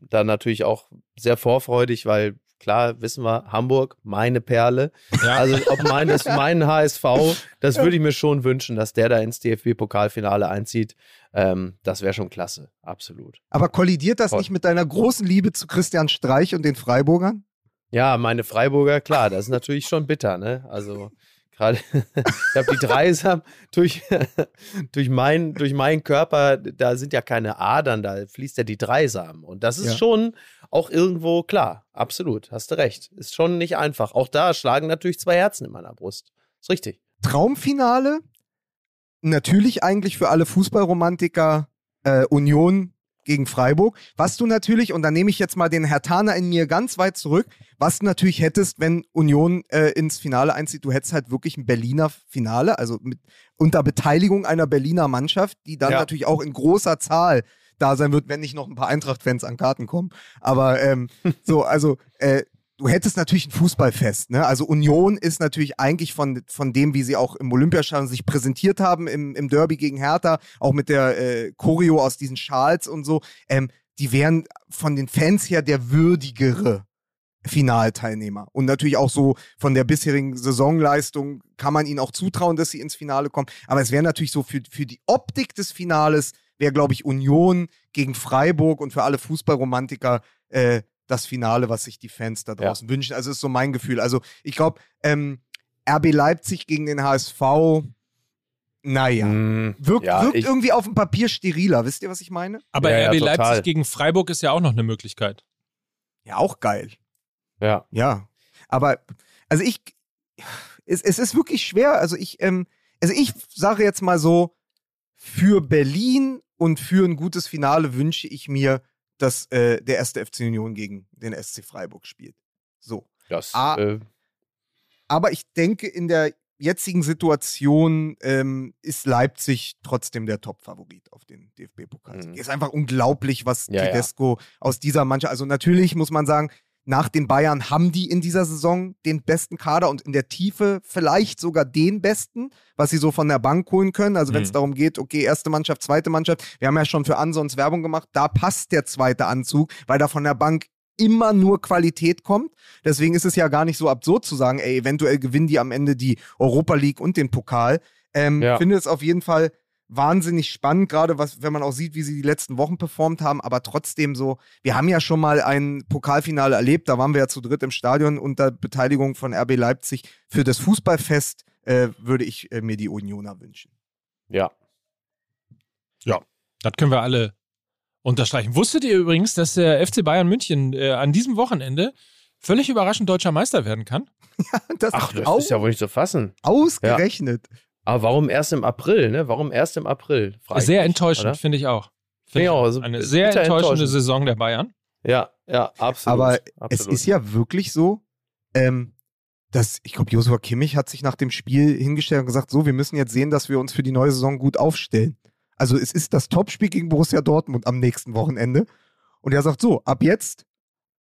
S2: da natürlich auch sehr vorfreudig, weil klar, wissen wir, Hamburg, meine Perle.
S1: Ja.
S2: Also ob mein, das, mein HSV, das würde ich mir schon wünschen, dass der da ins DFB-Pokalfinale einzieht. Ähm, das wäre schon klasse, absolut.
S3: Aber kollidiert das
S2: Voll.
S3: nicht mit deiner großen Liebe zu Christian Streich und den Freiburgern?
S2: Ja, meine Freiburger, klar, das ist natürlich schon bitter, ne? Also Gerade, ich habe die Dreisam durch, durch, mein, durch meinen Körper, da sind ja keine Adern, da fließt ja die Dreisam. Und das ist ja. schon auch irgendwo klar. Absolut, hast du recht. Ist schon nicht einfach. Auch da schlagen natürlich zwei Herzen in meiner Brust. Ist richtig.
S3: Traumfinale, natürlich eigentlich für alle Fußballromantiker äh, Union gegen Freiburg, was du natürlich, und da nehme ich jetzt mal den Herr Hertaner in mir ganz weit zurück, was du natürlich hättest, wenn Union äh, ins Finale einzieht, du hättest halt wirklich ein Berliner Finale, also mit, unter Beteiligung einer Berliner Mannschaft, die dann ja. natürlich auch in großer Zahl da sein wird, wenn nicht noch ein paar Eintracht-Fans an Karten kommen. Aber ähm, so, also äh, du hättest natürlich ein Fußballfest, ne? Also Union ist natürlich eigentlich von, von dem, wie sie auch im Olympiastadion sich präsentiert haben, im, im Derby gegen Hertha, auch mit der äh, Choreo aus diesen Schals und so, ähm, die wären von den Fans her der würdigere Finalteilnehmer. Und natürlich auch so von der bisherigen Saisonleistung kann man ihnen auch zutrauen, dass sie ins Finale kommen. Aber es wäre natürlich so für, für die Optik des Finales, wäre, glaube ich, Union gegen Freiburg und für alle Fußballromantiker äh, das Finale, was sich die Fans da draußen ja. wünschen. Also ist so mein Gefühl. Also ich glaube, ähm, RB Leipzig gegen den HSV, naja, mm, wirkt, ja, wirkt irgendwie auf dem Papier steriler. Wisst ihr, was ich meine?
S1: Aber ja, RB Leipzig gegen Freiburg ist ja auch noch eine Möglichkeit.
S3: Ja, auch geil.
S2: Ja.
S3: Ja. Aber, also ich, es, es ist wirklich schwer. Also ich, ähm, also ich sage jetzt mal so, für Berlin und für ein gutes Finale wünsche ich mir dass äh, der erste FC Union gegen den SC Freiburg spielt. So.
S2: Das, ah, äh,
S3: aber ich denke, in der jetzigen Situation ähm, ist Leipzig trotzdem der Top-Favorit auf den DFB-Pokal. Mhm. Ist einfach unglaublich, was ja, Tedesco ja. aus dieser Mannschaft. Also natürlich muss man sagen, nach den Bayern haben die in dieser Saison den besten Kader und in der Tiefe vielleicht sogar den besten, was sie so von der Bank holen können. Also wenn es mhm. darum geht, okay, erste Mannschaft, zweite Mannschaft, wir haben ja schon für Ansons Werbung gemacht, da passt der zweite Anzug, weil da von der Bank immer nur Qualität kommt. Deswegen ist es ja gar nicht so absurd zu sagen, ey, eventuell gewinnen die am Ende die Europa League und den Pokal. Ähm, ja. Finde es auf jeden Fall wahnsinnig spannend, gerade was, wenn man auch sieht, wie sie die letzten Wochen performt haben, aber trotzdem so, wir haben ja schon mal ein Pokalfinale erlebt, da waren wir ja zu dritt im Stadion unter Beteiligung von RB Leipzig. Für das Fußballfest äh, würde ich äh, mir die Unioner wünschen.
S2: Ja.
S1: Ja, das können wir alle unterstreichen. Wusstet ihr übrigens, dass der FC Bayern München äh, an diesem Wochenende völlig überraschend deutscher Meister werden kann?
S2: ja, das Ach, das ist ja wohl nicht zu fassen.
S3: Ausgerechnet. Ja.
S2: Aber warum erst im April, ne? Warum erst im April?
S1: Sehr enttäuschend, finde ich auch. Find auch. Also eine sehr enttäuschende Saison der Bayern.
S2: Ja, ja, absolut.
S3: Aber
S2: absolut.
S3: es ist ja wirklich so, ähm, dass, ich glaube, Joshua Kimmich hat sich nach dem Spiel hingestellt und gesagt, so, wir müssen jetzt sehen, dass wir uns für die neue Saison gut aufstellen. Also es ist das Topspiel gegen Borussia Dortmund am nächsten Wochenende. Und er sagt so, ab jetzt,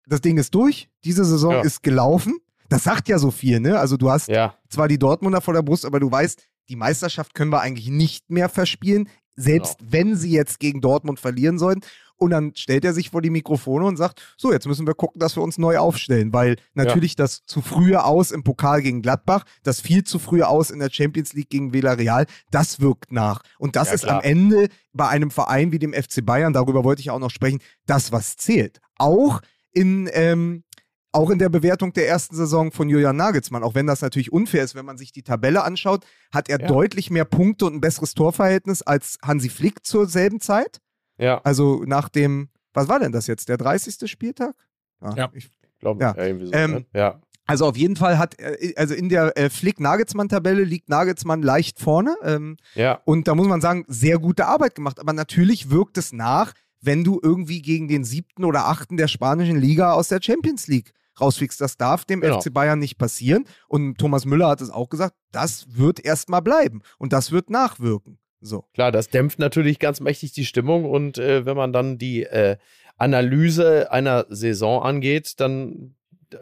S3: das Ding ist durch, diese Saison ja. ist gelaufen. Das sagt ja so viel, ne? Also du hast ja. zwar die Dortmunder vor der Brust, aber du weißt, die Meisterschaft können wir eigentlich nicht mehr verspielen, selbst genau. wenn sie jetzt gegen Dortmund verlieren sollten. Und dann stellt er sich vor die Mikrofone und sagt, so, jetzt müssen wir gucken, dass wir uns neu aufstellen, weil natürlich ja. das zu frühe Aus im Pokal gegen Gladbach, das viel zu frühe Aus in der Champions League gegen Villarreal, das wirkt nach. Und das ja, ist klar. am Ende bei einem Verein wie dem FC Bayern, darüber wollte ich auch noch sprechen, das, was zählt. Auch in, ähm, auch in der Bewertung der ersten Saison von Julian Nagelsmann, auch wenn das natürlich unfair ist, wenn man sich die Tabelle anschaut, hat er ja. deutlich mehr Punkte und ein besseres Torverhältnis als Hansi Flick zur selben Zeit.
S2: Ja.
S3: Also nach dem, was war denn das jetzt, der 30. Spieltag?
S1: Ja. ja.
S2: Ich glaube, ja. irgendwie so.
S3: Ähm,
S2: ne? ja.
S3: Also auf jeden Fall hat, also in der äh, Flick-Nagelsmann-Tabelle liegt Nagelsmann leicht vorne. Ähm,
S2: ja.
S3: Und da muss man sagen, sehr gute Arbeit gemacht. Aber natürlich wirkt es nach, wenn du irgendwie gegen den siebten oder achten der spanischen Liga aus der Champions League rausfliegst. Das darf dem genau. FC Bayern nicht passieren. Und Thomas Müller hat es auch gesagt, das wird erstmal bleiben und das wird nachwirken. So.
S2: Klar, das dämpft natürlich ganz mächtig die Stimmung und äh, wenn man dann die äh, Analyse einer Saison angeht, dann,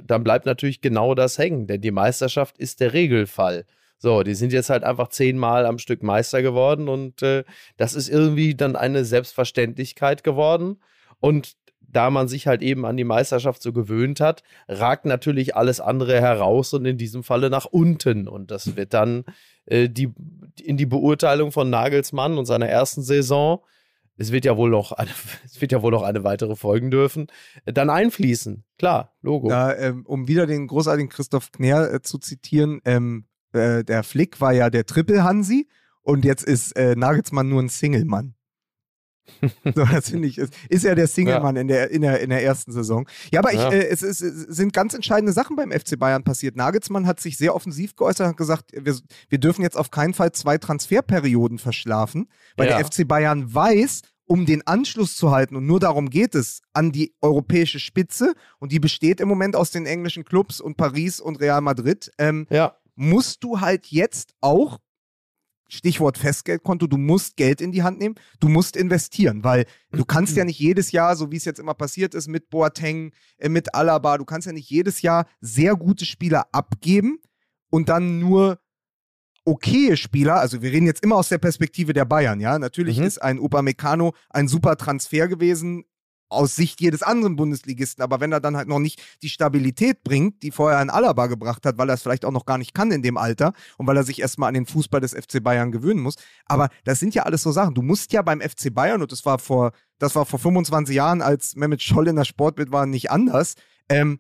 S2: dann bleibt natürlich genau das hängen, denn die Meisterschaft ist der Regelfall. So, die sind jetzt halt einfach zehnmal am Stück Meister geworden und äh, das ist irgendwie dann eine Selbstverständlichkeit geworden. Und da man sich halt eben an die Meisterschaft so gewöhnt hat, ragt natürlich alles andere heraus und in diesem Falle nach unten. Und das wird dann äh, die, in die Beurteilung von Nagelsmann und seiner ersten Saison, es wird ja wohl noch eine, es wird ja wohl noch eine weitere folgen dürfen, dann einfließen. Klar, Logo.
S3: Ja, ähm, um wieder den großartigen Christoph Knär äh, zu zitieren, ähm, Äh, der Flick war ja der Triple-Hansi und jetzt ist äh, Nagelsmann nur ein Single-Mann. so, das finde ich, ist, ist ja der Single-Mann ja. in, der, in, der, in der ersten Saison. Ja, aber ja. Ich, äh, es, es, es, sind ganz entscheidende Sachen beim FC Bayern passiert. Nagelsmann hat sich sehr offensiv geäußert und gesagt, wir, wir dürfen jetzt auf keinen Fall zwei Transferperioden verschlafen, weil ja. der FC Bayern weiß, um den Anschluss zu halten, und nur darum geht es, an die europäische Spitze, und die besteht im Moment aus den englischen Clubs und Paris und Real Madrid, ähm, ja. Musst du halt jetzt auch, Stichwort Festgeldkonto, du musst Geld in die Hand nehmen, du musst investieren, weil du kannst ja nicht jedes Jahr, so wie es jetzt immer passiert ist mit Boateng, äh, mit Alaba, du kannst ja nicht jedes Jahr sehr gute Spieler abgeben und dann nur okaye Spieler, also wir reden jetzt immer aus der Perspektive der Bayern, ja, natürlich mhm. ist ein Upamecano ein super Transfer gewesen, aus Sicht jedes anderen Bundesligisten, aber wenn er dann halt noch nicht die Stabilität bringt, die vorher ein Alaba gebracht hat, weil er es vielleicht auch noch gar nicht kann in dem Alter und weil er sich erstmal an den Fußball des FC Bayern gewöhnen muss. Aber das sind ja alles so Sachen. Du musst ja beim FC Bayern, und das war vor, das war vor 25 Jahren, als Mehmet Scholl in der Sportbild war, nicht anders, ähm,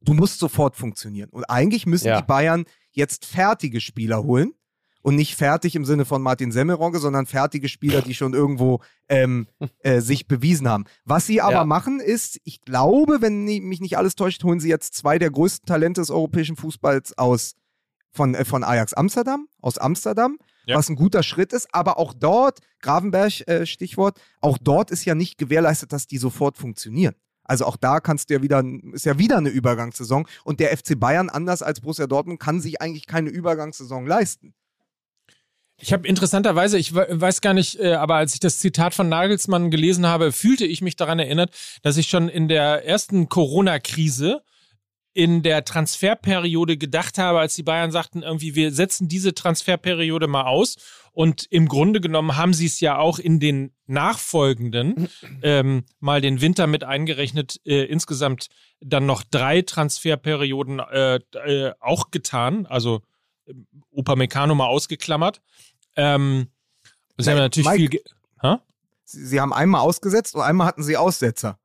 S3: du musst sofort funktionieren. Und eigentlich müssen ja. die Bayern jetzt fertige Spieler holen und nicht fertig im Sinne von Martin Semmelronke, sondern fertige Spieler, die schon irgendwo ähm, äh, sich bewiesen haben. Was sie aber ja. machen ist, ich glaube, wenn mich nicht alles täuscht, holen sie jetzt zwei der größten Talente des europäischen Fußballs aus von, äh, von Ajax Amsterdam, aus Amsterdam. Ja. was ein guter Schritt ist. Aber auch dort, Gravenberg, äh, Stichwort, auch dort ist ja nicht gewährleistet, dass die sofort funktionieren. Also auch da kannst du ja wieder, ist ja wieder eine Übergangssaison. Und der FC Bayern, anders als Borussia Dortmund, kann sich eigentlich keine Übergangssaison leisten.
S1: Ich habe interessanterweise, ich weiß gar nicht, äh, aber als ich das Zitat von Nagelsmann gelesen habe, fühlte ich mich daran erinnert, dass ich schon in der ersten Corona-Krise in der Transferperiode gedacht habe, als die Bayern sagten, irgendwie, wir setzen diese Transferperiode mal aus. Und im Grunde genommen haben sie es ja auch in den nachfolgenden ähm, mal den Winter mit eingerechnet, äh, insgesamt dann noch drei Transferperioden äh, äh, auch getan. Also Upamecano mal ausgeklammert. Ähm,
S3: sie haben natürlich Mike, viel. Ha? Sie, sie, haben einmal ausgesetzt und einmal hatten sie Aussetzer.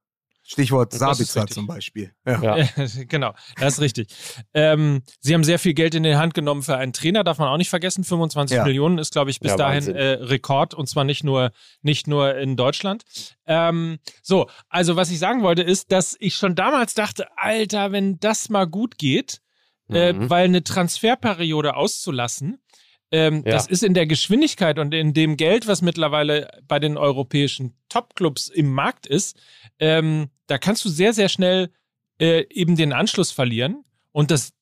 S3: Stichwort Sabitzer zum Beispiel.
S1: Ja. ja. genau, das ist richtig. Ähm, sie haben sehr viel Geld in die Hand genommen für einen Trainer, darf man auch nicht vergessen. 25 ja. Millionen ist, glaube ich, bis ja, dahin äh, Rekord und zwar nicht nur, nicht nur in Deutschland. Ähm, so, also was ich sagen wollte, ist, dass ich schon damals dachte, Alter, wenn das mal gut geht, äh, mhm. weil eine Transferperiode auszulassen, ähm, ja. das ist in der Geschwindigkeit und in dem Geld, was mittlerweile bei den europäischen Topclubs im Markt ist, ähm, da kannst du sehr, sehr schnell äh, eben den Anschluss verlieren. Und das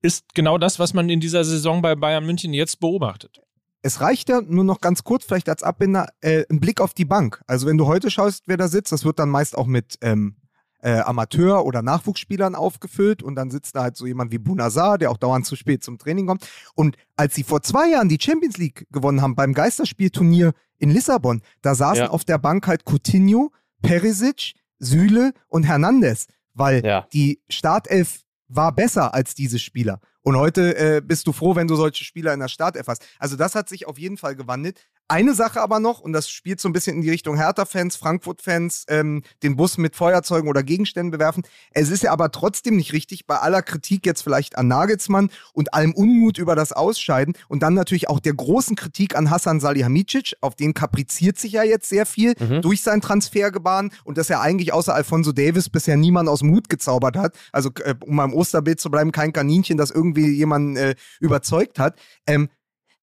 S1: ist genau das, was man in dieser Saison bei Bayern München jetzt beobachtet.
S3: Es reicht ja nur noch ganz kurz, vielleicht als Abbinder, äh, ein Blick auf die Bank. Also wenn du heute schaust, wer da sitzt, das wird dann meist auch mit ähm, äh, Amateur- oder Nachwuchsspielern aufgefüllt und dann sitzt da halt so jemand wie Bunazar, der auch dauernd zu spät zum Training kommt. Und als sie vor zwei Jahren die Champions League gewonnen haben beim Geisterspielturnier in Lissabon, da saßen ja. auf der Bank halt Coutinho, Perisic, Süle und Hernandez, weil ja. die Startelf war besser als diese Spieler. Und heute äh, bist du froh, wenn du solche Spieler in der Startelf hast. Also das hat sich auf jeden Fall gewandelt. Eine Sache aber noch, und das spielt so ein bisschen in die Richtung Hertha-Fans, Frankfurt-Fans, ähm, den Bus mit Feuerzeugen oder Gegenständen bewerfen. Es ist ja aber trotzdem nicht richtig, bei aller Kritik jetzt vielleicht an Nagelsmann und allem Unmut über das Ausscheiden und dann natürlich auch der großen Kritik an Hassan Salihamidzic, auf den kapriziert sich ja jetzt sehr viel mhm. durch sein Transfergebaren und dass er eigentlich außer Alfonso Davis bisher niemand aus dem Hut gezaubert hat. Also äh, um beim Osterbild zu bleiben, kein Kaninchen, das irgendwie jemanden äh, überzeugt hat. Ähm,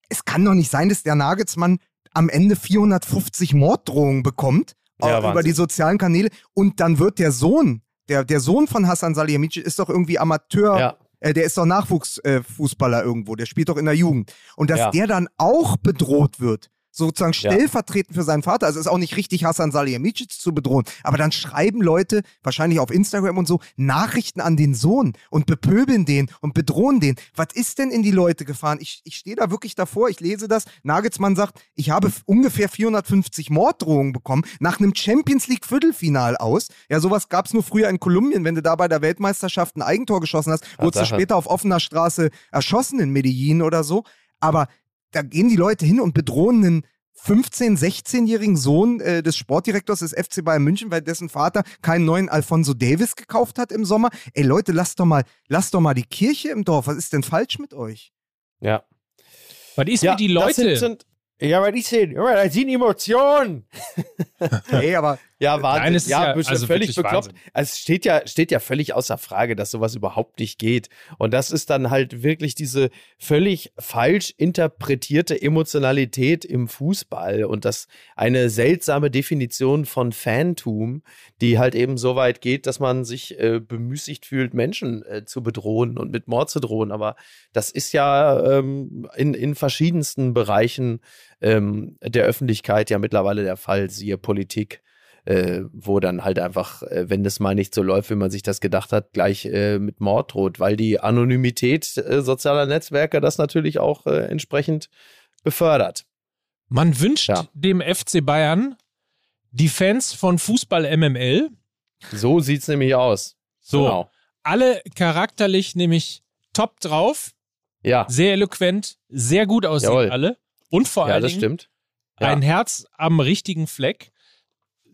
S3: es kann doch nicht sein, dass der Nagelsmann am Ende 450 Morddrohungen bekommt ja, äh, über die sozialen Kanäle und dann wird der Sohn, der, der Sohn von Hassan Salihamidzic ist doch irgendwie Amateur. Ja. Äh, der ist doch Nachwuchsfußballer äh, irgendwo, der spielt doch in der Jugend. Und dass ja. der dann auch bedroht wird, sozusagen stellvertretend für seinen Vater. Also es ist auch nicht richtig, Hassan Salihamidzic zu bedrohen. Aber dann schreiben Leute, wahrscheinlich auf Instagram und so, Nachrichten an den Sohn und bepöbeln den und bedrohen den. Was ist denn in die Leute gefahren? Ich, ich stehe da wirklich davor, ich lese das. Nagelsmann sagt, ich habe ungefähr 450 Morddrohungen bekommen nach einem Champions League Viertelfinal aus. Ja, sowas gab es nur früher in Kolumbien. Wenn du da bei der Weltmeisterschaft ein Eigentor geschossen hast, wurdest du später auf offener Straße erschossen in Medellin oder so. Aber da gehen die Leute hin und bedrohen einen 15-, 16-jährigen Sohn äh, des Sportdirektors des FC Bayern München, weil dessen Vater keinen neuen Alfonso Davis gekauft hat im Sommer. Ey Leute, lasst doch mal, lasst doch mal die Kirche im Dorf. Was ist denn falsch mit euch?
S2: Ja.
S1: Was ist
S2: ja,
S1: mit die
S2: das
S1: Leute?
S2: Sind, sind, ja, was ist denn? Ja, Das sind Emotionen.
S3: Ey, aber
S2: Ja, Wahnsinn.
S1: Nein, es ist
S2: ja,
S1: ja-
S2: bist du
S1: also
S2: völlig bekloppt.
S1: Wahnsinn.
S2: Also es steht ja, steht ja völlig außer Frage, dass sowas überhaupt nicht geht. Und das ist dann halt wirklich diese völlig falsch interpretierte Emotionalität im Fußball und das eine seltsame Definition von Fantum, die halt eben so weit geht, dass man sich äh, bemüßigt fühlt, Menschen äh, zu bedrohen und mit Mord zu drohen. Aber das ist ja ähm, in, in verschiedensten Bereichen ähm, der Öffentlichkeit ja mittlerweile der Fall, siehe Politik äh, wo dann halt einfach, äh, wenn das mal nicht so läuft, wie man sich das gedacht hat, gleich äh, mit Mord droht, weil die Anonymität äh, sozialer Netzwerke das natürlich auch äh, entsprechend befördert.
S1: Man wünscht
S2: Ja.
S1: dem FC Bayern die Fans von Fußball MML
S2: So sieht's nämlich aus.
S1: so
S2: Genau.
S1: alle charakterlich nämlich top drauf,
S2: Ja,
S1: sehr eloquent, sehr gut aussehen
S2: Jawohl.
S1: alle und vor
S2: ja,
S1: allen
S2: das
S1: Dingen
S2: stimmt. Ja.
S1: ein Herz am richtigen Fleck.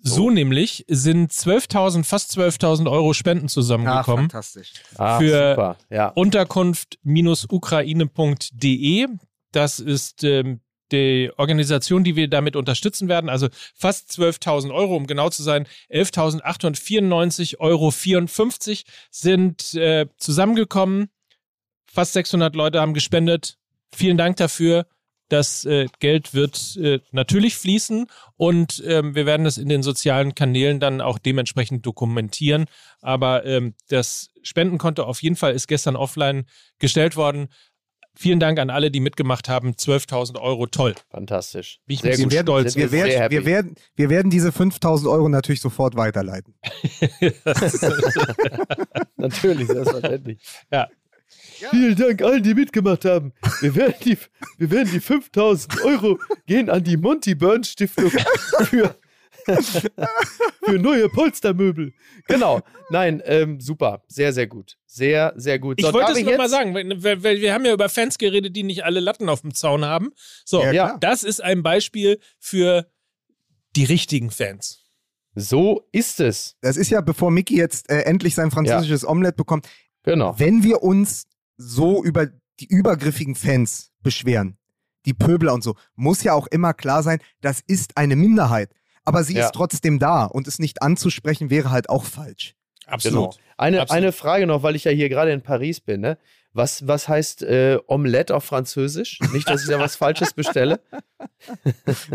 S1: So nämlich sind 12.000, fast 12.000 Euro Spenden
S3: ach,
S1: zusammengekommen.
S3: fantastisch.
S2: Ah,
S1: für-
S2: super. Ja.
S1: Unterkunft-ukraine.de. Das ist ähm, die Organisation, die wir damit unterstützen werden. Also fast 12.000 Euro, um genau zu sein. 11.894,54 Euro sind äh, zusammengekommen. Fast 600 Leute haben gespendet. Vielen Dank dafür. Das äh, Geld wird äh, natürlich fließen und ähm, wir werden das in den sozialen Kanälen dann auch dementsprechend dokumentieren. Aber ähm, das Spendenkonto auf jeden Fall ist gestern offline gestellt worden. Vielen Dank an alle, die mitgemacht haben. 12.000 Euro, toll.
S2: Fantastisch.
S1: Bin ich
S2: Sehr gut.
S1: stolz.
S2: Sind
S3: Wir
S2: sehr
S3: wir, werden, wir werden diese 5000 Euro natürlich sofort weiterleiten.
S2: Natürlich, selbstverständlich.
S1: Ja.
S2: Vielen Dank allen, die mitgemacht haben. Wir werden die, wir werden die 5000 Euro gehen an die Monty Burns Stiftung für, für neue Polstermöbel. Genau. Nein, ähm, super. Sehr, sehr gut. Sehr, sehr gut.
S1: Ich
S2: So,
S1: wollte
S2: darf
S1: es nochmal
S2: jetzt-
S1: sagen, weil, weil, wir haben ja über Fans geredet, die nicht alle Latten auf dem Zaun haben. So,
S3: Ja,
S2: Ja,
S1: das ist ein Beispiel für die richtigen Fans.
S2: so ist es.
S3: Das ist ja, bevor Mickey jetzt äh, endlich sein französisches Omelett bekommt,
S2: Genau.
S3: wenn wir uns so über die übergriffigen Fans beschweren, die Pöbler und so, muss ja auch immer klar sein, das ist eine Minderheit. Aber sie
S2: Ja.
S3: ist trotzdem da und es nicht anzusprechen wäre halt auch falsch.
S1: Absolut.
S2: Genau. Eine,
S1: Absolut.
S2: eine Frage noch, weil ich ja hier gerade in Paris bin. Ne? Was, was heißt äh, Omelette auf Französisch? Nicht, dass ich da was Falsches bestelle.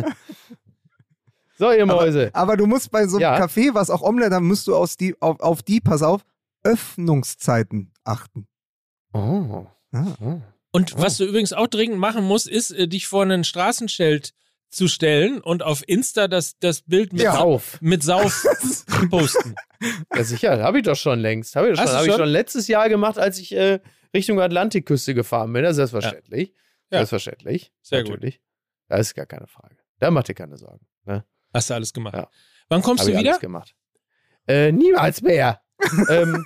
S2: so, ihr Mäuse.
S3: Aber du musst bei so einem
S2: Ja.
S3: Café, was auch Omelette, haben, musst du aus die, auf, auf die, pass auf, Öffnungszeiten achten.
S2: Oh.
S3: Ah.
S2: oh.
S1: Und
S2: Oh.
S1: was du übrigens auch dringend machen musst, ist, äh, dich vor ein Straßenschild zu stellen und auf Insta das, das Bild mit,
S3: Ja.
S2: Sauf.
S1: mit Sauf posten.
S2: Ja, sicher, habe ich doch schon längst. Habe ich, schon, hab ich
S1: schon?
S2: letztes Jahr gemacht, als ich äh, Richtung Atlantikküste gefahren bin. Ja, selbstverständlich.
S1: Ja.
S2: Selbstverständlich.
S1: Sehr gut.
S2: Natürlich. Da ist gar keine Frage. Da macht ihr keine Sorgen. Ne?
S1: Hast du alles gemacht.
S2: Ja.
S1: Wann kommst
S2: Hab
S1: du
S2: ich
S1: wieder?
S2: alles gemacht. Äh, niemals mehr. Ähm,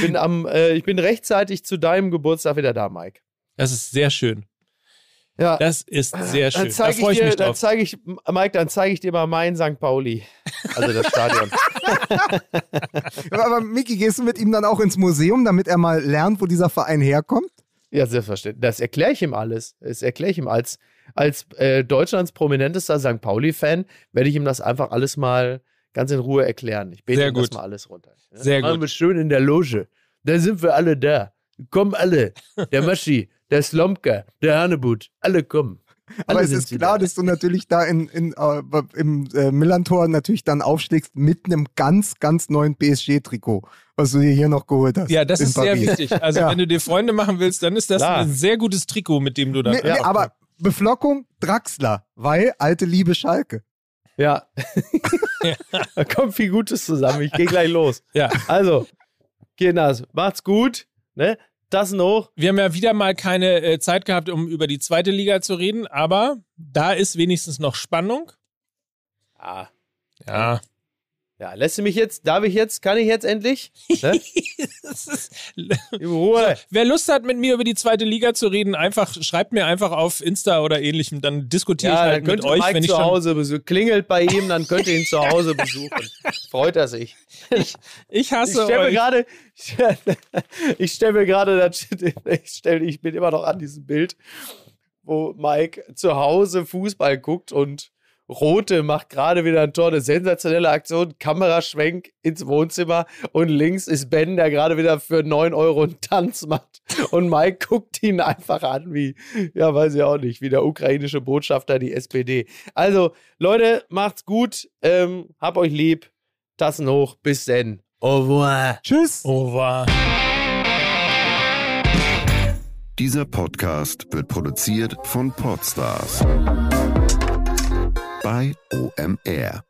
S2: bin am, äh, ich bin rechtzeitig zu deinem Geburtstag wieder da, Mike.
S1: Das ist sehr schön.
S2: Ja,
S1: Das ist sehr schön.
S2: dann
S1: Da
S2: zeige
S1: freue
S2: ich
S1: ich
S2: dir,
S1: mich
S2: dann
S1: drauf.
S2: zeige ich, Mike, dann zeige ich dir mal mein St. Pauli. Also das Stadion.
S3: Aber, Mickey, gehst du mit ihm dann auch ins Museum, damit er mal lernt, wo dieser Verein herkommt?
S2: ja, selbstverständlich. Das erkläre ich ihm alles. Das erkläre ich ihm als, als äh, Deutschlands prominentester St. Pauli-Fan, werde ich ihm das einfach alles mal ganz in Ruhe erklären. Ich bete
S1: Sehr
S2: das mal alles runter. Ja?
S1: Sehr
S2: Machen
S1: gut.
S2: wir schön in der Loge. Da sind wir alle da. Kommen alle. Der Maschi, der Slomka, der Hanebut. Alle kommen.
S3: Aber
S2: Alle
S3: es
S2: sind
S3: ist klar,
S2: da.
S3: dass du natürlich da in, in, äh, im äh, Millantor natürlich dann aufschlägst mit einem ganz, ganz neuen PSG-Trikot, was du dir hier noch geholt hast.
S1: Ja, das ist sehr
S3: Paris.
S1: wichtig. Also,
S3: Ja.
S1: wenn du dir Freunde machen willst, dann ist das
S2: Klar.
S1: ein sehr gutes Trikot, mit dem du da
S3: Nee, nee, aber Beflockung Draxler, weil alte Liebe Schalke.
S2: Ja. Da kommt viel Gutes zusammen. Ich gehe gleich los.
S1: Ja.
S2: Also, Kinders, macht's gut. Ne? Das noch.
S1: Wir haben ja wieder mal keine äh, Zeit gehabt, um über die zweite Liga zu reden, aber da ist wenigstens noch Spannung.
S2: Ah,
S1: Ja.
S2: Ja, lässt du mich jetzt, darf ich jetzt, kann ich jetzt endlich? Ne? Ruhe.
S1: Wer Lust hat, mit mir über die zweite Liga zu reden, einfach schreibt mir einfach auf Insta oder ähnlichem, dann diskutiere ich
S2: Ja,
S1: halt
S2: dann
S1: mit euch,
S2: Mike
S1: wenn ich
S2: zu Hause besuchen. Klingelt bei ihm, dann könnt ihr ihn zu Hause besuchen. Freut er sich.
S1: ich
S2: Ich
S1: hasse
S2: stelle mir
S1: euch.
S2: gerade, ich stelle mir gerade, das- ich, stell, ich bin immer noch an diesem Bild, wo Mike zu Hause Fußball guckt und Rote macht gerade wieder ein Tor, eine sensationelle Aktion, Kameraschwenk ins Wohnzimmer und links ist Ben, der gerade wieder für 9 Euro einen Tanz macht und Mike guckt ihn einfach an wie, ja, weiß ich auch nicht, wie der ukrainische Botschafter die SPD. Also, Leute, macht's gut, ähm, hab euch lieb, Tassen hoch, bis denn. Au revoir.
S3: Tschüss.
S1: Oh, war.
S5: Dieser Podcast wird produziert von Podstars bei OMR.